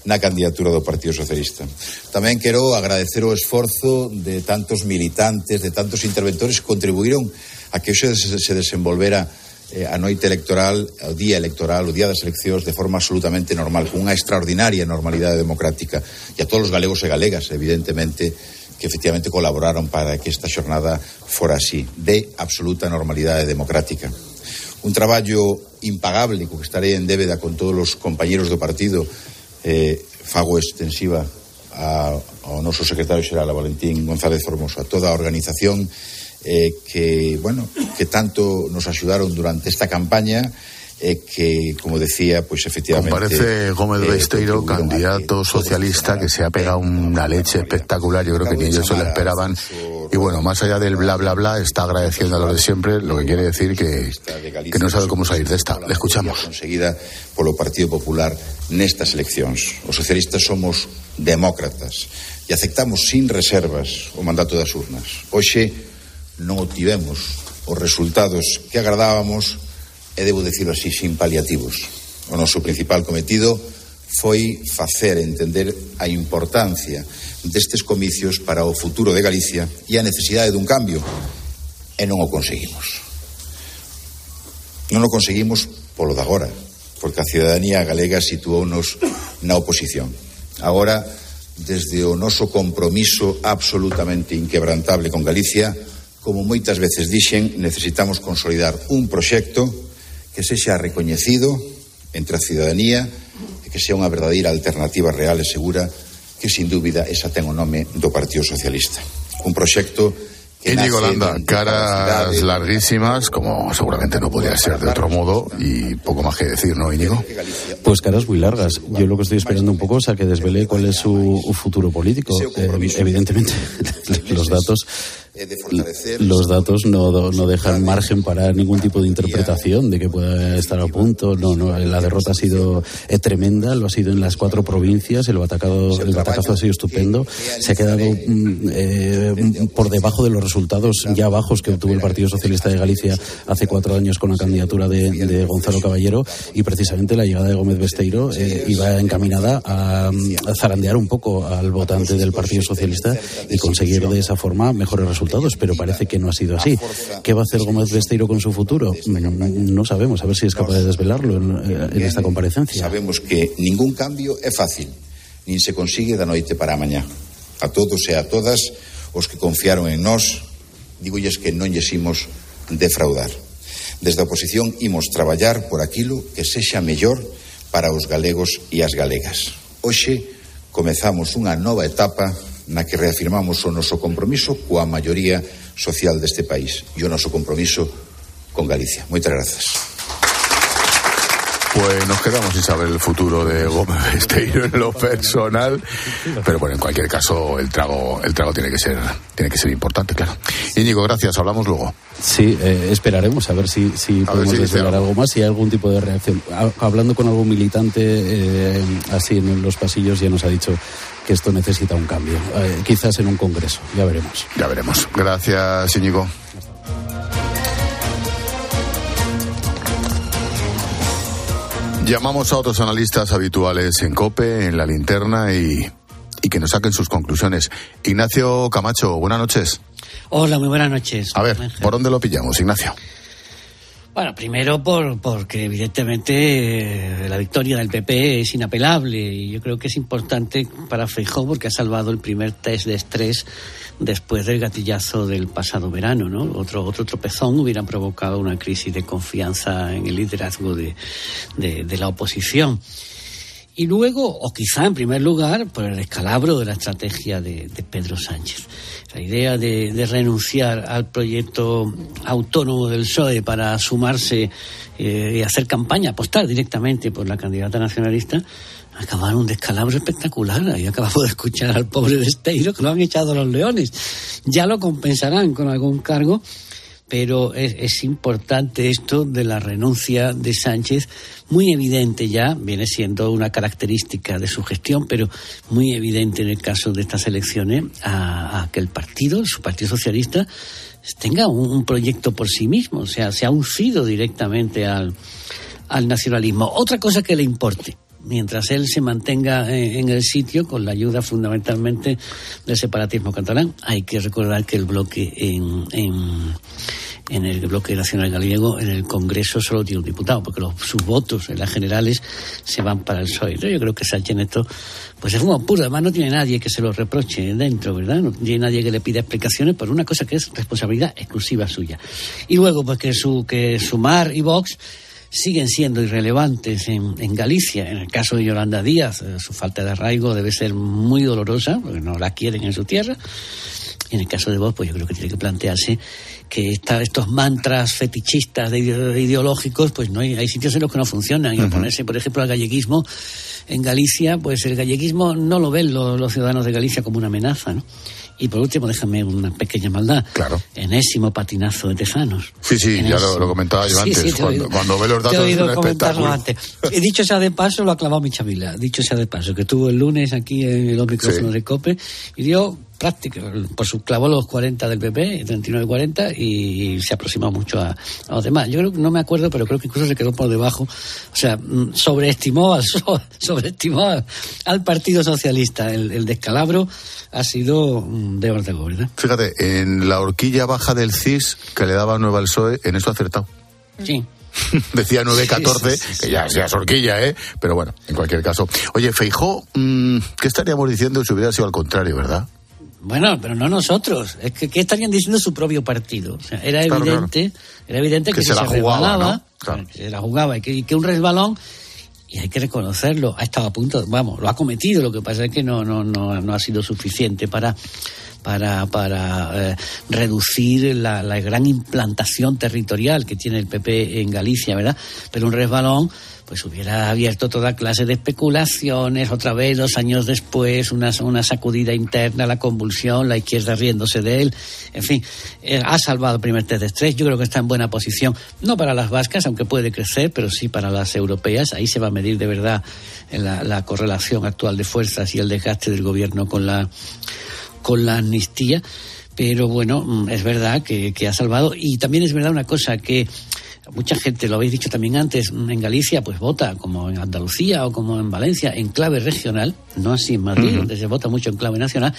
na candidatura do Partido Socialista. Tamén quero agradecer o esforzo de tantos militantes, de tantos interventores que contribuíron a que hoxe se se desenvolvera eh, a noite electoral, o día electoral, o día das eleccións de forma absolutamente normal, con unha extraordinaria normalidade democrática. E a todos os galegos e galegas, evidentemente, que efectivamente colaboraron para que esta xornada fora así, de absoluta normalidade democrática. Un traballo impagable, co que estaré en débeda con todos os compañeros do partido, eh, fago extensiva a, ao noso secretario xeral, a Valentín González Formoso, a toda a organización eh, que, bueno, que tanto nos axudaron durante esta campaña e que, como decía, pues efectivamente... Parece Gómez eh, Besteiro, candidato socialista, que se ha pegado una leche espectacular. Yo creo que ni ellos se lo esperaban. Y bueno, más allá del bla, bla, bla, está agradeciendo a los de siempre, lo que quiere decir que, que no sabe cómo salir de esta. Le escuchamos. conseguida polo Partido Popular nestas eleccións. Os socialistas somos demócratas e aceptamos sin reservas o mandato das urnas. Hoxe non obtivemos os resultados que agradábamos e debo decirlo así, sin paliativos. O noso principal cometido foi facer entender a importancia destes comicios para o futuro de Galicia e a necesidade dun cambio e non o conseguimos. Non o conseguimos polo de agora, porque a cidadanía galega situounos na oposición. Agora, desde o noso compromiso absolutamente inquebrantable con Galicia, como moitas veces dixen, necesitamos consolidar un proxecto que sexa recoñecido entre a cidadanía e que sea unha verdadeira alternativa real e segura que, sin dúbida, esa ten o nome do Partido Socialista. Un proxecto que Íñigo Landa, caras larguísimas, como seguramente no podía ser de otro modo, y poco más que decir, ¿no, Íñigo? Pues caras muy largas. Yo lo que estoy esperando un poco es a que desvele cuál es su futuro político. Eh, evidentemente, *laughs* los datos de fortalecer... Los datos no, no dejan margen para ningún tipo de interpretación de que pueda estar a punto. No, no, la derrota ha sido eh, tremenda, lo ha sido en las cuatro provincias, el, batacado, el batacazo ha sido estupendo. Se ha quedado mm, eh, por debajo de los resultados ya bajos que obtuvo el Partido Socialista de Galicia hace cuatro años con la candidatura de, de Gonzalo Caballero. y precisamente la llegada de Gómez Besteiro eh, iba encaminada a, a zarandear un poco al votante del Partido Socialista y conseguir de esa forma mejores resultados pero parece que no ha sido así. ¿Qué va a hacer Gómez Besteiro con su futuro? No sabemos, a ver si es capaz de desvelarlo en, en esta comparecencia. Sabemos que ningún cambio é fácil, nin se consigue da noite para mañá. A todos e a todas os que confiaron en nós, digolles que non lles imos defraudar. Desde a oposición imos traballar por aquilo que sexa mellor para os galegos e as galegas. Hoxe comezamos unha nova etapa na que reafirmamos o noso compromiso coa maioría social deste país e o noso compromiso con Galicia. Moitas grazas. Pues nos quedamos sin saber el futuro de Gómez *laughs* Besteiro en lo personal, pero bueno, en cualquier caso el trago, el trago tiene que ser, tiene que ser importante, claro. Íñigo, gracias, hablamos luego. Sí, eh, esperaremos a ver si, si A ver podemos si desvelar algo. algo más, si hay algún tipo de reacción. Ha- Hablando con algún militante eh, así en los pasillos ya nos ha dicho que esto necesita un cambio, Eh, quizás en un congreso, ya veremos. Ya veremos. Gracias, Íñigo. Llamamos a otros analistas habituales en COPE, en la linterna y, y que nos saquen sus conclusiones. Ignacio Camacho, buenas noches. Hola, muy buenas noches. A ver, ¿por dónde lo pillamos, Ignacio? Bueno, primero por, porque evidentemente eh, la victoria del PP es inapelable y yo creo que es importante para Feijóo porque ha salvado el primer test de estrés después del gatillazo del pasado verano, ¿no? Otro, otro tropezón hubiera provocado una crisis de confianza en el liderazgo de, de- de la oposición. Y luego, o quizá en primer lugar, por el descalabro de la estrategia de, Pedro Sánchez. La idea de, de renunciar al proyecto autónomo del PSOE para sumarse eh, y hacer campaña, apostar directamente por la candidata nacionalista, acaba en un descalabro espectacular. Ahí acabamos de escuchar al pobre Besteiro que lo han echado los leones. Ya lo compensarán con algún cargo, pero es, importante esto de la renuncia de Sánchez, muy evidente ya, viene siendo una característica de su gestión, pero muy evidente en el caso de estas elecciones, a, que el partido, su Partido Socialista, tenga un, proyecto por sí mismo, o sea, se ha uncido directamente al nacionalismo. Otra cosa que le importe, mientras él se mantenga eh, en el sitio con la ayuda fundamentalmente del separatismo catalán. Hay que recordar que el bloque en, en, el bloque nacional gallego en el Congreso solo tiene un diputado porque los, sus votos en las generales se van para el PSOE. Yo creo que Sánchez esto pues es un puro, además no tiene nadie que se lo reproche dentro, ¿verdad? No tiene nadie que le pida explicaciones por una cosa que es responsabilidad exclusiva suya. Y luego pues que su que Sumar y Vox siguen siendo irrelevantes en, en Galicia. En el caso de Yolanda Díaz, eh, su falta de arraigo debe ser muy dolorosa, porque no la quieren en su tierra. Y en el caso de Vox, pues yo creo que tiene que plantearse que esta- estos mantras fetichistas de ide- ideológicos, pues no hay, hay sitios en los que no funcionan. Y oponerse, por ejemplo, al galleguismo en Galicia, pues el galleguismo no lo ven los, los ciudadanos de Galicia como una amenaza, ¿no? Y por último, déjame una pequeña maldad. Claro. Enésimo patinazo de Tezanos. Sí, sí, ya lo, lo comentaba yo antes. sí, cuando, cuando ve los Te he datos es oído un comentarlo antes. He dicho sea de paso, lo ha clavado mi chamila. Dicho sea de paso, que estuvo el lunes aquí en los micrófonos Sí. de COPE y dio práctica, por su clavó los 40 del PP, 39-40, y se aproximó mucho a, a los demás. Yo creo que no me acuerdo, pero creo que incluso se quedó por debajo. O sea, mm, sobreestimó al, *laughs* so- sobreestimó al, al Partido Socialista. El, el descalabro ha sido de órdago, ¿verdad? Fíjate, en la horquilla baja del CIS que le daba Nueva al PSOE, en eso ha acertado. Sí. *laughs* Decía 9-14, Sí, sí, sí, sí. que ya, es horquilla, ¿eh? Pero bueno, en cualquier caso. Oye, Feijó, mm, ¿qué estaríamos diciendo si hubiera sido al contrario, verdad? Bueno, pero no nosotros. Es que ¿qué estarían diciendo su propio partido? O sea, era Claro, evidente, era evidente que, Que si se la jugaba, resbalaba, ¿no? Claro. que se la jugaba y que, y que un resbalón y hay que reconocerlo, ha estado a punto, vamos, lo ha cometido, lo que pasa es que no no no, no ha sido suficiente para para, para eh, reducir la, la gran implantación territorial que tiene el PP en Galicia, ¿verdad? Pero un resbalón pues hubiera abierto toda clase de especulaciones, otra vez dos años después, una, una sacudida interna, la convulsión, la izquierda riéndose de él, en fin, eh, ha salvado el primer test de estrés, yo creo que está en buena posición, no para las vascas, aunque puede crecer, pero sí para las europeas, ahí se va a medir de verdad la, la correlación actual de fuerzas y el desgaste del gobierno con la, con la amnistía pero bueno, mm, es verdad que, que, ha salvado. Y también es verdad una cosa, que mucha gente, lo habéis dicho también antes, en Galicia pues vota como en Andalucía o como en Valencia en clave regional, no así en Madrid, uh -huh. donde se vota mucho en clave nacional,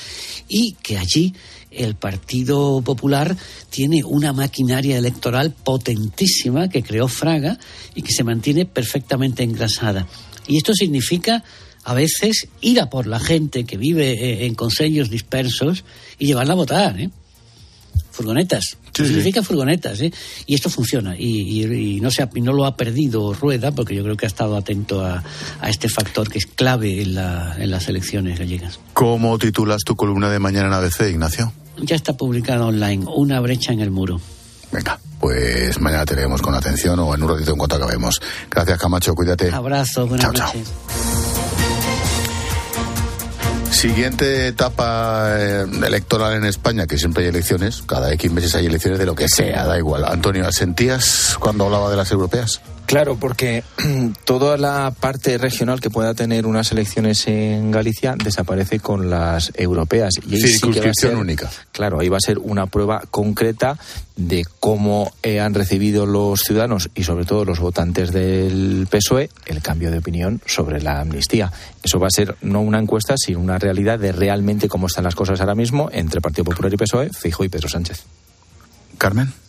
y que allí el Partido Popular tiene una maquinaria electoral potentísima que creó Fraga y que se mantiene perfectamente engrasada. Y esto significa a veces ir a por la gente que vive en consejos dispersos y llevarla a votar, ¿eh? furgonetas. Sí, significa sí. furgonetas, ¿eh? Y esto funciona. Y, y, y, no se ha, no lo ha perdido Rueda, porque yo creo que ha estado atento a, a este factor que es clave en, la, en, las elecciones gallegas. ¿Cómo titulas tu columna de mañana en ABC, Ignacio? Ya está publicada online, Una brecha en el muro. Venga, pues mañana te leemos con atención o en un ratito en cuanto acabemos. Gracias, Camacho, cuídate. Abrazo, buenas chao, noches. Chao. Siguiente etapa eh, electoral en España, que siempre hay elecciones, cada X meses hay elecciones de lo que sea, da igual. Antonio, ¿sentías cuando hablaba de las europeas? Claro, porque *clears throat* toda la parte regional que pueda tener unas elecciones en Galicia desaparece con las europeas. Y ahí sí, sí que va a ser, única. Claro, ahí va a ser una prueba concreta de cómo eh, han recibido los ciudadanos y sobre todo los votantes del PSOE el cambio de opinión sobre la amnistía. Eso va a ser no una encuesta, sino una realidad de realmente cómo están las cosas ahora mismo entre Partido Popular y PSOE, Fijo y Pedro Sánchez. Carmen.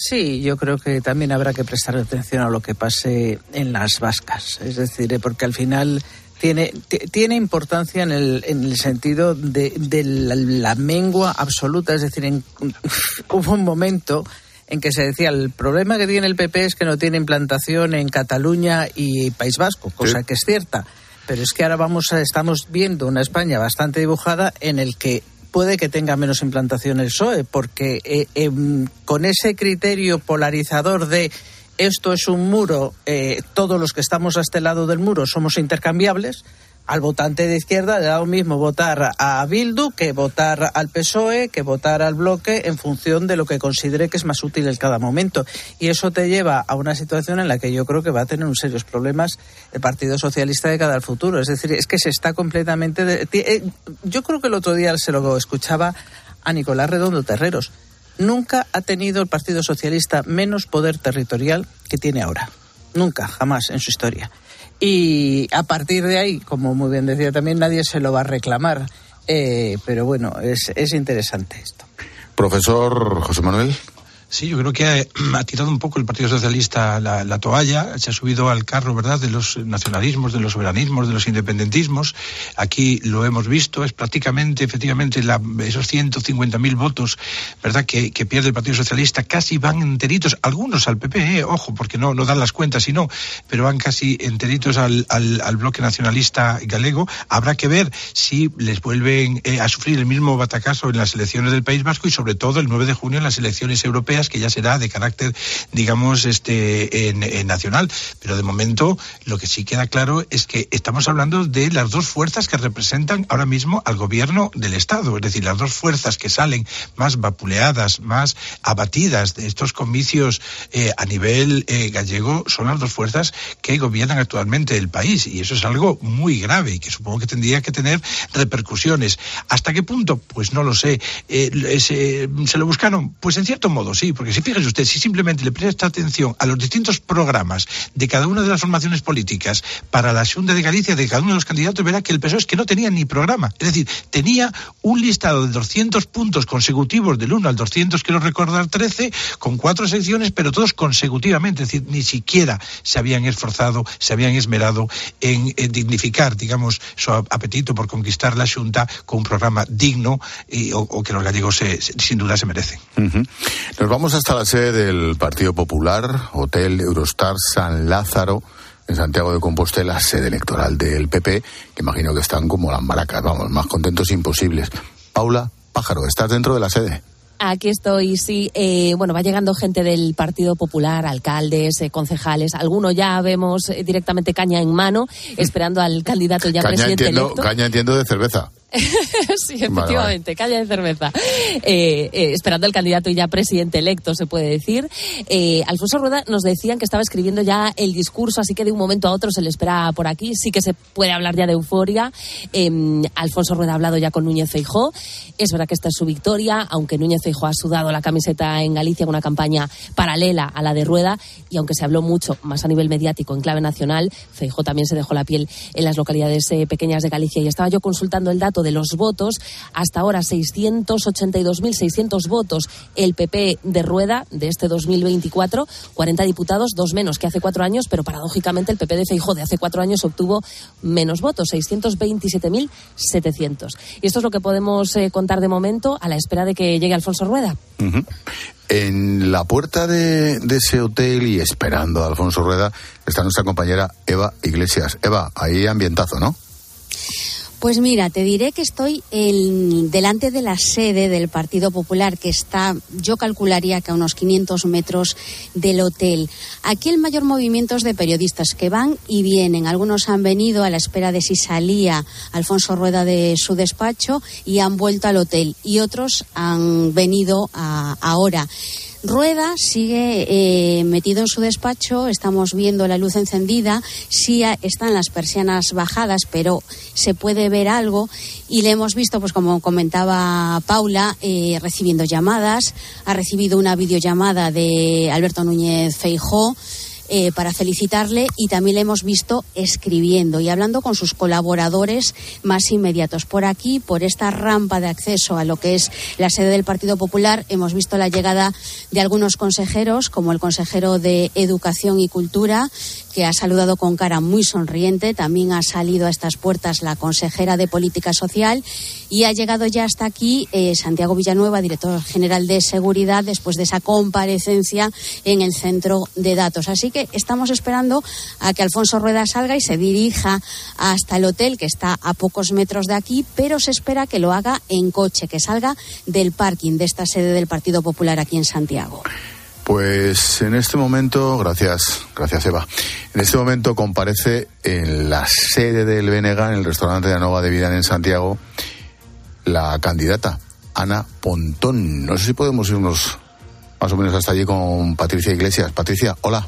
Sí, yo creo que también habrá que prestar atención a lo que pase en las vascas. Es decir, eh, porque al final tiene, tiene importancia en el, en el sentido de, de la, la, mengua absoluta. Es decir, en, *laughs* hubo un momento en que se decía el problema que tiene el PP es que no tiene implantación en Cataluña y País Vasco, cosa sí. que es cierta. Pero es que ahora vamos a, estamos viendo una España bastante dibujada en el que puede que tenga menos implantación el PSOE, porque eh, eh, con ese criterio polarizador de esto es un muro, eh, todos los que estamos a este lado del muro somos intercambiables, al votante de izquierda le da lo mismo votar a Bildu que votar al PSOE, que votar al bloque en función de lo que considere que es más útil en cada momento. Y eso te lleva a una situación en la que yo creo que va a tener un serios problemas el Partido Socialista de cara al futuro. Es decir, es que se está completamente... De... Eh, yo creo que el otro día se lo escuchaba a Nicolás Redondo Terreros. Nunca ha tenido el Partido Socialista menos poder territorial que tiene ahora. Nunca, jamás en su historia y a partir de ahí, como muy bien decía también, nadie se lo va a reclamar. Eh, pero bueno, es, es interesante esto. Profesor José Manuel. Sí, yo creo que ha, *clears throat* tirado un poco el Partido Socialista la, la, toalla, se ha subido al carro, ¿verdad?, de los nacionalismos, de los soberanismos, de los independentismos. Aquí lo hemos visto, es prácticamente, efectivamente, esos 150.000 votos, ¿verdad?, que, pierde el Partido Socialista, casi van enteritos, algunos al PP, eh, ojo, porque no, no dan las cuentas, sino, pero van casi enteritos al bloque nacionalista galego. Habrá que ver si les vuelven eh, a sufrir el mismo batacazo en las elecciones del País Vasco y, sobre todo, el 9 de junio en las elecciones europeas que ya será de carácter, digamos, este en, en nacional. Pero de momento lo que sí queda claro es que estamos hablando de las dos fuerzas que representan ahora mismo al gobierno del Estado. Es decir, las dos fuerzas que salen más vapuleadas, más abatidas de estos comicios eh, a nivel eh, gallego son las dos fuerzas que gobiernan actualmente el país. Y eso es algo muy grave y que supongo que tendría que tener repercusiones. ¿Hasta qué punto? Pues no lo sé. Eh, ¿Se lo buscaron? Pues en cierto modo, sí porque si fíjese usted, si simplemente le presta atención a los distintos programas de cada una de las formaciones políticas para la Junta de Galicia de cada uno de los candidatos, verá que el PSOE es que no tenía ni programa. Es decir, tenía un listado de 200 puntos consecutivos del 1 al 200, quiero recordar 13, con cuatro secciones, pero todos consecutivamente. Es decir, ni siquiera se habían esforzado, se habían esmerado en, dignificar, digamos, su apetito por conquistar la Junta con un programa digno y, o, que los gallegos se, sin duda se merecen. Uh vamos hasta la sede del Partido Popular, Hotel Eurostar San Lázaro, en Santiago de Compostela, sede electoral del PP, que imagino que están como las maracas, vamos, más contentos imposibles. Paula Pájaro, estás dentro de la sede. Aquí estoy, sí. Eh, bueno, va llegando gente del Partido Popular, alcaldes, eh, concejales. Algunos ya vemos eh, directamente caña en mano, esperando al candidato ya caña presidente entiendo, electo. Caña entiendo de cerveza. *laughs* sí, efectivamente, caña de cerveza. Eh, eh, esperando al candidato y ya presidente electo, se puede decir. Eh, Alfonso Rueda nos decían que estaba escribiendo ya el discurso, así que de un momento a otro se le espera por aquí. Sí que se puede hablar ya de euforia. Eh, Alfonso Rueda ha hablado ya con Núñez Feijó. Es verdad que esta es su victoria, aunque Núñez Feijó ha sudado la camiseta en Galicia en una campaña paralela a la de Rueda y aunque se habló mucho más a nivel mediático en clave nacional, Feijó también se dejó la piel en las localidades pequeñas de Galicia. Y estaba yo consultando el dato de los votos. Hasta ahora 682.600 votos el PP de Rueda de este 2024, 40 diputados, dos menos que hace cuatro años, pero paradójicamente el PP de Feijó de hace cuatro años obtuvo menos votos, 627.700. Y esto es lo que podemos eh, contar de momento a la espera de que llegue Alfonso Rueda. En la puerta de, de ese hotel y esperando a Alfonso Rueda está nuestra compañera Eva Iglesias. Eva, ahí ambientazo, ¿no? Pues mira, te diré que estoy en- delante de la sede del Partido Popular, que está, yo calcularía que a unos 500 metros del hotel. Aquí el mayor movimiento es de periodistas que van y vienen. Algunos han venido a la espera de si salía Alfonso Rueda de su despacho y han vuelto al hotel. Y otros han venido a- ahora. Rueda sigue eh, metido en su despacho, estamos viendo la luz encendida, sí a- están las persianas bajadas, pero se puede ver algo y le hemos visto, pues como comentaba Paula, eh, recibiendo llamadas, ha recibido una videollamada de Alberto Núñez Feijó. Eh, para felicitarle y también le hemos visto escribiendo y hablando con sus colaboradores más inmediatos. Por aquí, por esta rampa de acceso a lo que es la sede del Partido Popular, hemos visto la llegada de algunos consejeros, como el consejero de Educación y Cultura, que ha saludado con cara muy sonriente. También ha salido a estas puertas la consejera de Política Social y ha llegado ya hasta aquí eh, Santiago Villanueva, director general de Seguridad, después de esa comparecencia en el centro de datos. Así que estamos esperando a que Alfonso Rueda salga y se dirija hasta el hotel que está a pocos metros de aquí, pero se espera que lo haga en coche, que salga del parking de esta sede del Partido Popular aquí en Santiago. Pues en este momento, gracias, gracias Eva. En este momento comparece en la sede del BNG, en el restaurante de Anova de Vidal en Santiago, la candidata Ana Pontón. No sé si podemos irnos más o menos hasta allí con Patricia Iglesias. Patricia, hola.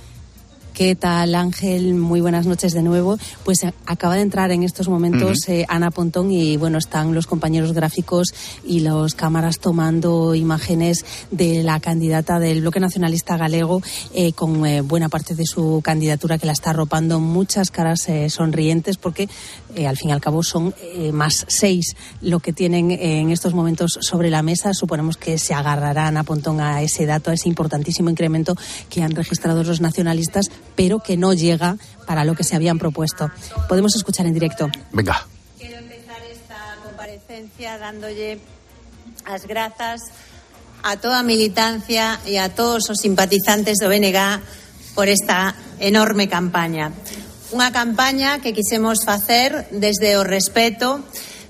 ¿Qué tal, Ángel? Muy buenas noches de nuevo. Pues eh, acaba de entrar en estos momentos eh, Ana Pontón y bueno, están los compañeros gráficos y las cámaras tomando imágenes de la candidata del Bloque Nacionalista Galego eh, con eh, buena parte de su candidatura que la está arropando muchas caras sonrientes porque eh, al fin y al cabo son eh, más seis lo que tienen en estos momentos sobre la mesa. Suponemos que se agarrará Ana Pontón a ese dato, a ese importantísimo incremento que han registrado los nacionalistas, pero que no llega para lo que se habían propuesto. Podemos escuchar en directo. Venga. comparecencia dándolle as grazas a toda a militancia e a todos os simpatizantes do BNG por esta enorme campaña. Unha campaña que quisemos facer desde o respeto,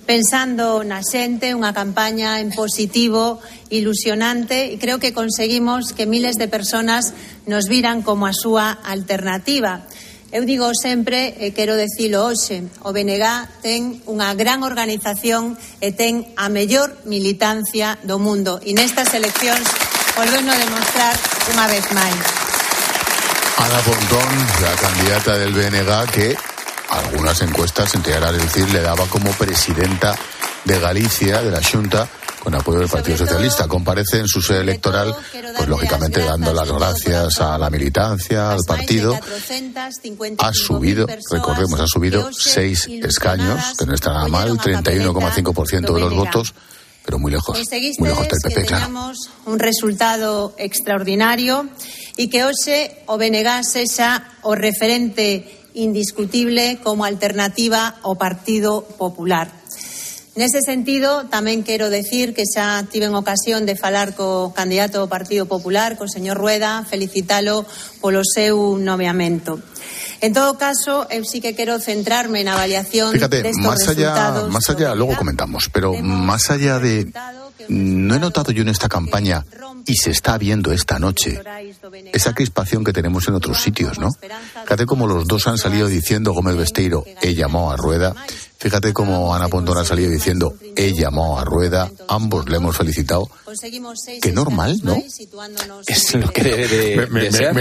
pensando na xente, unha campaña en positivo, ilusionante, e creo que conseguimos que miles de personas nos viran como a súa alternativa. Eu digo sempre, e quero dicilo hoxe, o BNG ten unha gran organización e ten a mellor militancia do mundo. E nestas eleccións volveno a demostrar unha vez máis. Ana Pontón, la candidata del BNG, que algunas encuestas, entre ellas decir, le daba como presidenta de Galicia, de la Junta, con apoyo del Partido Socialista. Comparece en su sede electoral, pues lógicamente dando las gracias a la militancia, al partido. Ha subido, recordemos, ha subido seis escaños, que no está nada mal, 31,5% de los votos, pero muy lejos, muy Conseguistes lejos del que claro. teñamos un resultado extraordinario e que hoxe o BNG sexa o referente indiscutible como alternativa ao Partido Popular. Nese sentido, tamén quero decir que xa tiven ocasión de falar co candidato do Partido Popular, co señor Rueda, felicitalo polo seu nomeamento. En todo caso, eu sí que quero centrarme na avaliación Fíjate, destos más allá, más allá, luego comentamos, pero más allá de no he notado yo en esta campaña, y se está viendo esta noche, esa crispación que tenemos en otros sitios, ¿no? Fíjate cómo los dos han salido diciendo Gómez Besteiro, he llamado a Rueda. Fíjate cómo Ana Pontón ha salido diciendo, he llamado a Rueda. Ambos le hemos felicitado. Qué normal, ¿no? Es lo que debe de, Me, me- de ser.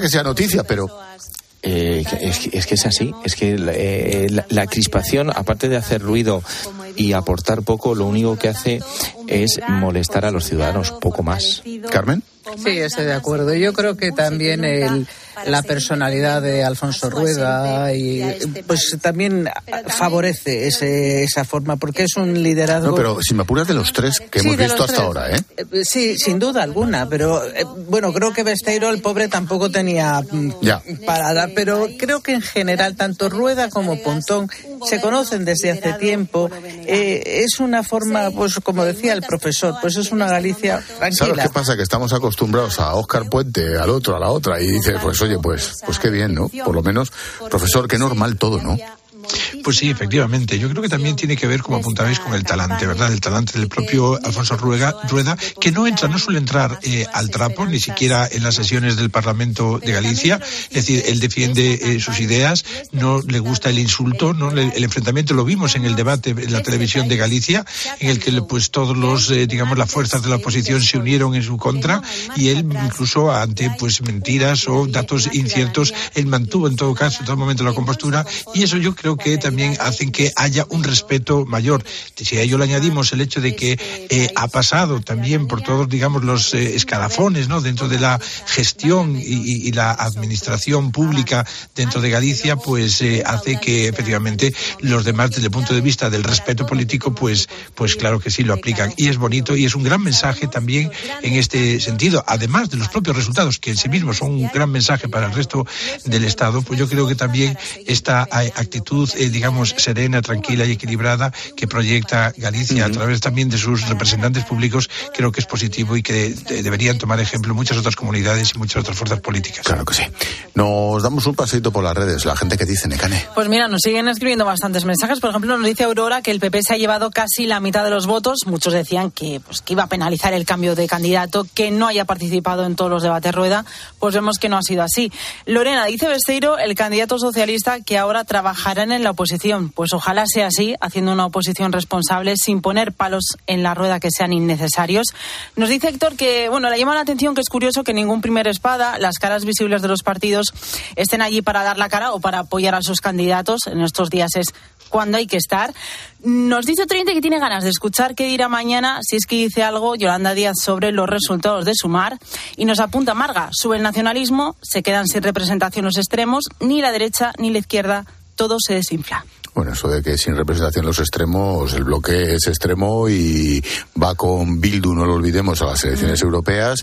que sea noticia, pero Eh, es, que- es que es así, es que eh, la, la crispación, aparte de hacer ruido y aportar poco, lo único que hace es molestar a los ciudadanos, poco más. Carmen. Sí, estoy de acuerdo. Yo creo que también el, la personalidad de Alfonso Rueda y pues también favorece ese, esa forma porque es un liderazgo. No, pero si me apuras de los tres que hemos visto hasta ahora, ¿eh? Eh, Sí, sin duda alguna, pero eh, bueno, creo que Besteiro, el pobre, tampoco tenía mm, Ya. para dar, pero creo que en general tanto Rueda como Pontón se conocen desde hace tiempo. Eh, es una forma, pues como decía el profesor, pues es una Galicia ¿Sabes tranquila. qué pasa? Que estamos acostumbrados a Óscar Puente, al otro, a la otra, y dices, pues oye, pues, pues qué bien, ¿no? Por lo menos, profesor, qué normal todo, ¿no? Pues sí, efectivamente. Yo creo que también tiene que ver, como apuntabais, con el talante, ¿verdad? El talante del propio Alfonso Rueda, Rueda que no entra, no suele entrar eh, al trapo, ni siquiera en las sesiones del Parlamento de Galicia. Es decir, él defiende eh, sus ideas, no le gusta el insulto, no Le- el enfrentamiento lo vimos en el debate en la televisión de Galicia, en el que pues todos los, eh, digamos, las fuerzas de la oposición se unieron en su contra y él incluso ante pues mentiras o datos inciertos, él mantuvo en todo caso en todo momento la compostura y eso yo creo que también hacen que haya un respeto mayor. Si a ello le añadimos el hecho de que eh, ha pasado también por todos, digamos, los eh, escalafones, ¿no? Dentro de la gestión y, la administración pública dentro de Galicia, pues eh, hace que efectivamente los demás, desde el punto de vista del respeto político, pues, pues claro que sí lo aplican. Y es bonito y es un gran mensaje también en este sentido. Además de los propios resultados, que en sí mismos son un gran mensaje para el resto del Estado, pues yo creo que también esta eh, actitud, eh, digamos, serena, tranquila y equilibrada que proyecta Galicia a través también de sus representantes públicos, creo que es positivo y que de- deberían tomar ejemplo muchas otras comunidades y muchas otras fuerzas políticas. Claro que sí. Nos damos un paseito por las redes, la gente que dice, Necane. Pues mira, nos siguen escribiendo bastantes mensajes. Por ejemplo, nos dice Aurora que el PP se ha llevado casi la mitad de los votos. Muchos decían que, pues, que iba a penalizar el cambio de candidato, que no haya participado en todos los debates rueda. Pues vemos que no ha sido así. Lorena, dice Besteiro, el candidato socialista, que ahora trabajarán en la oposición. Pues ojalá sea así, haciendo una oposición responsable, sin poner palos en la rueda que sean innecesarios. Nos dice Héctor que, bueno, le llama la atención que es curioso que ningún primer espada, las caras visibles de los partidos, estén allí para dar la cara o para apoyar a sus candidatos. En estos días es cuando hay que estar. Nos dice oyente que tiene ganas de escuchar qué dirá mañana, si es que dice algo Yolanda Díaz sobre los resultados de Sumar. Y nos apunta Marga, sube el nacionalismo, se quedan sin representación los extremos, ni la derecha ni la izquierda, todo se desinfla. Bueno, eso de que sin representación los extremos, el bloque es extremo y va con Bildu, no lo olvidemos, a las elecciones europeas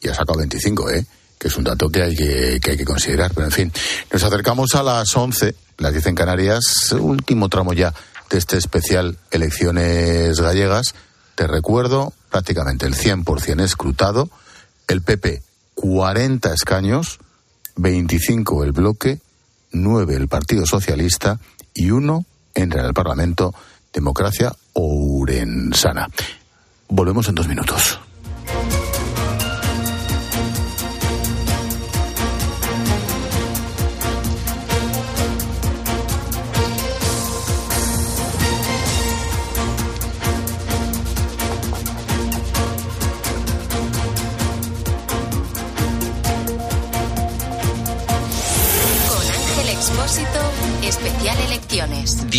y ha sacado 25, ¿eh? que es un dato que hay que, que hay que considerar. Pero en fin, nos acercamos a las 11, las 10 en Canarias, último tramo ya de este especial Elecciones Gallegas. Te recuerdo, prácticamente el 100% escrutado, el PP 40 escaños, 25 el bloque, 9 el Partido Socialista y uno entra en el Parlamento Democracia Ourensana. Volvemos en dos minutos.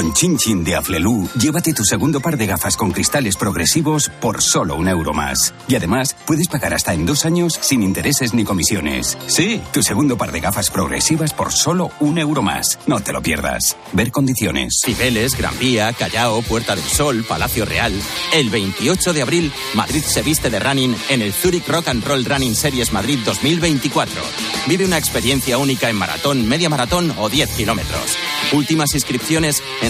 Con Chin Chin de Aflelu, llévate tu segundo par de gafas con cristales progresivos por solo un euro más. Y además, puedes pagar hasta en dos años sin intereses ni comisiones. Sí, tu segundo par de gafas progresivas por solo un euro más. No te lo pierdas. Ver condiciones. Cibeles, Gran Vía, Callao, Puerta del Sol, Palacio Real. El 28 de abril, Madrid se viste de running en el Zurich Rock and Roll Running Series Madrid 2024. Vive una experiencia única en maratón, media maratón o 10 kilómetros. Últimas inscripciones en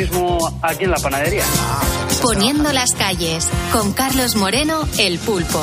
aquí en la panadería. Poniendo las calles, con Carlos Moreno, el pulpo.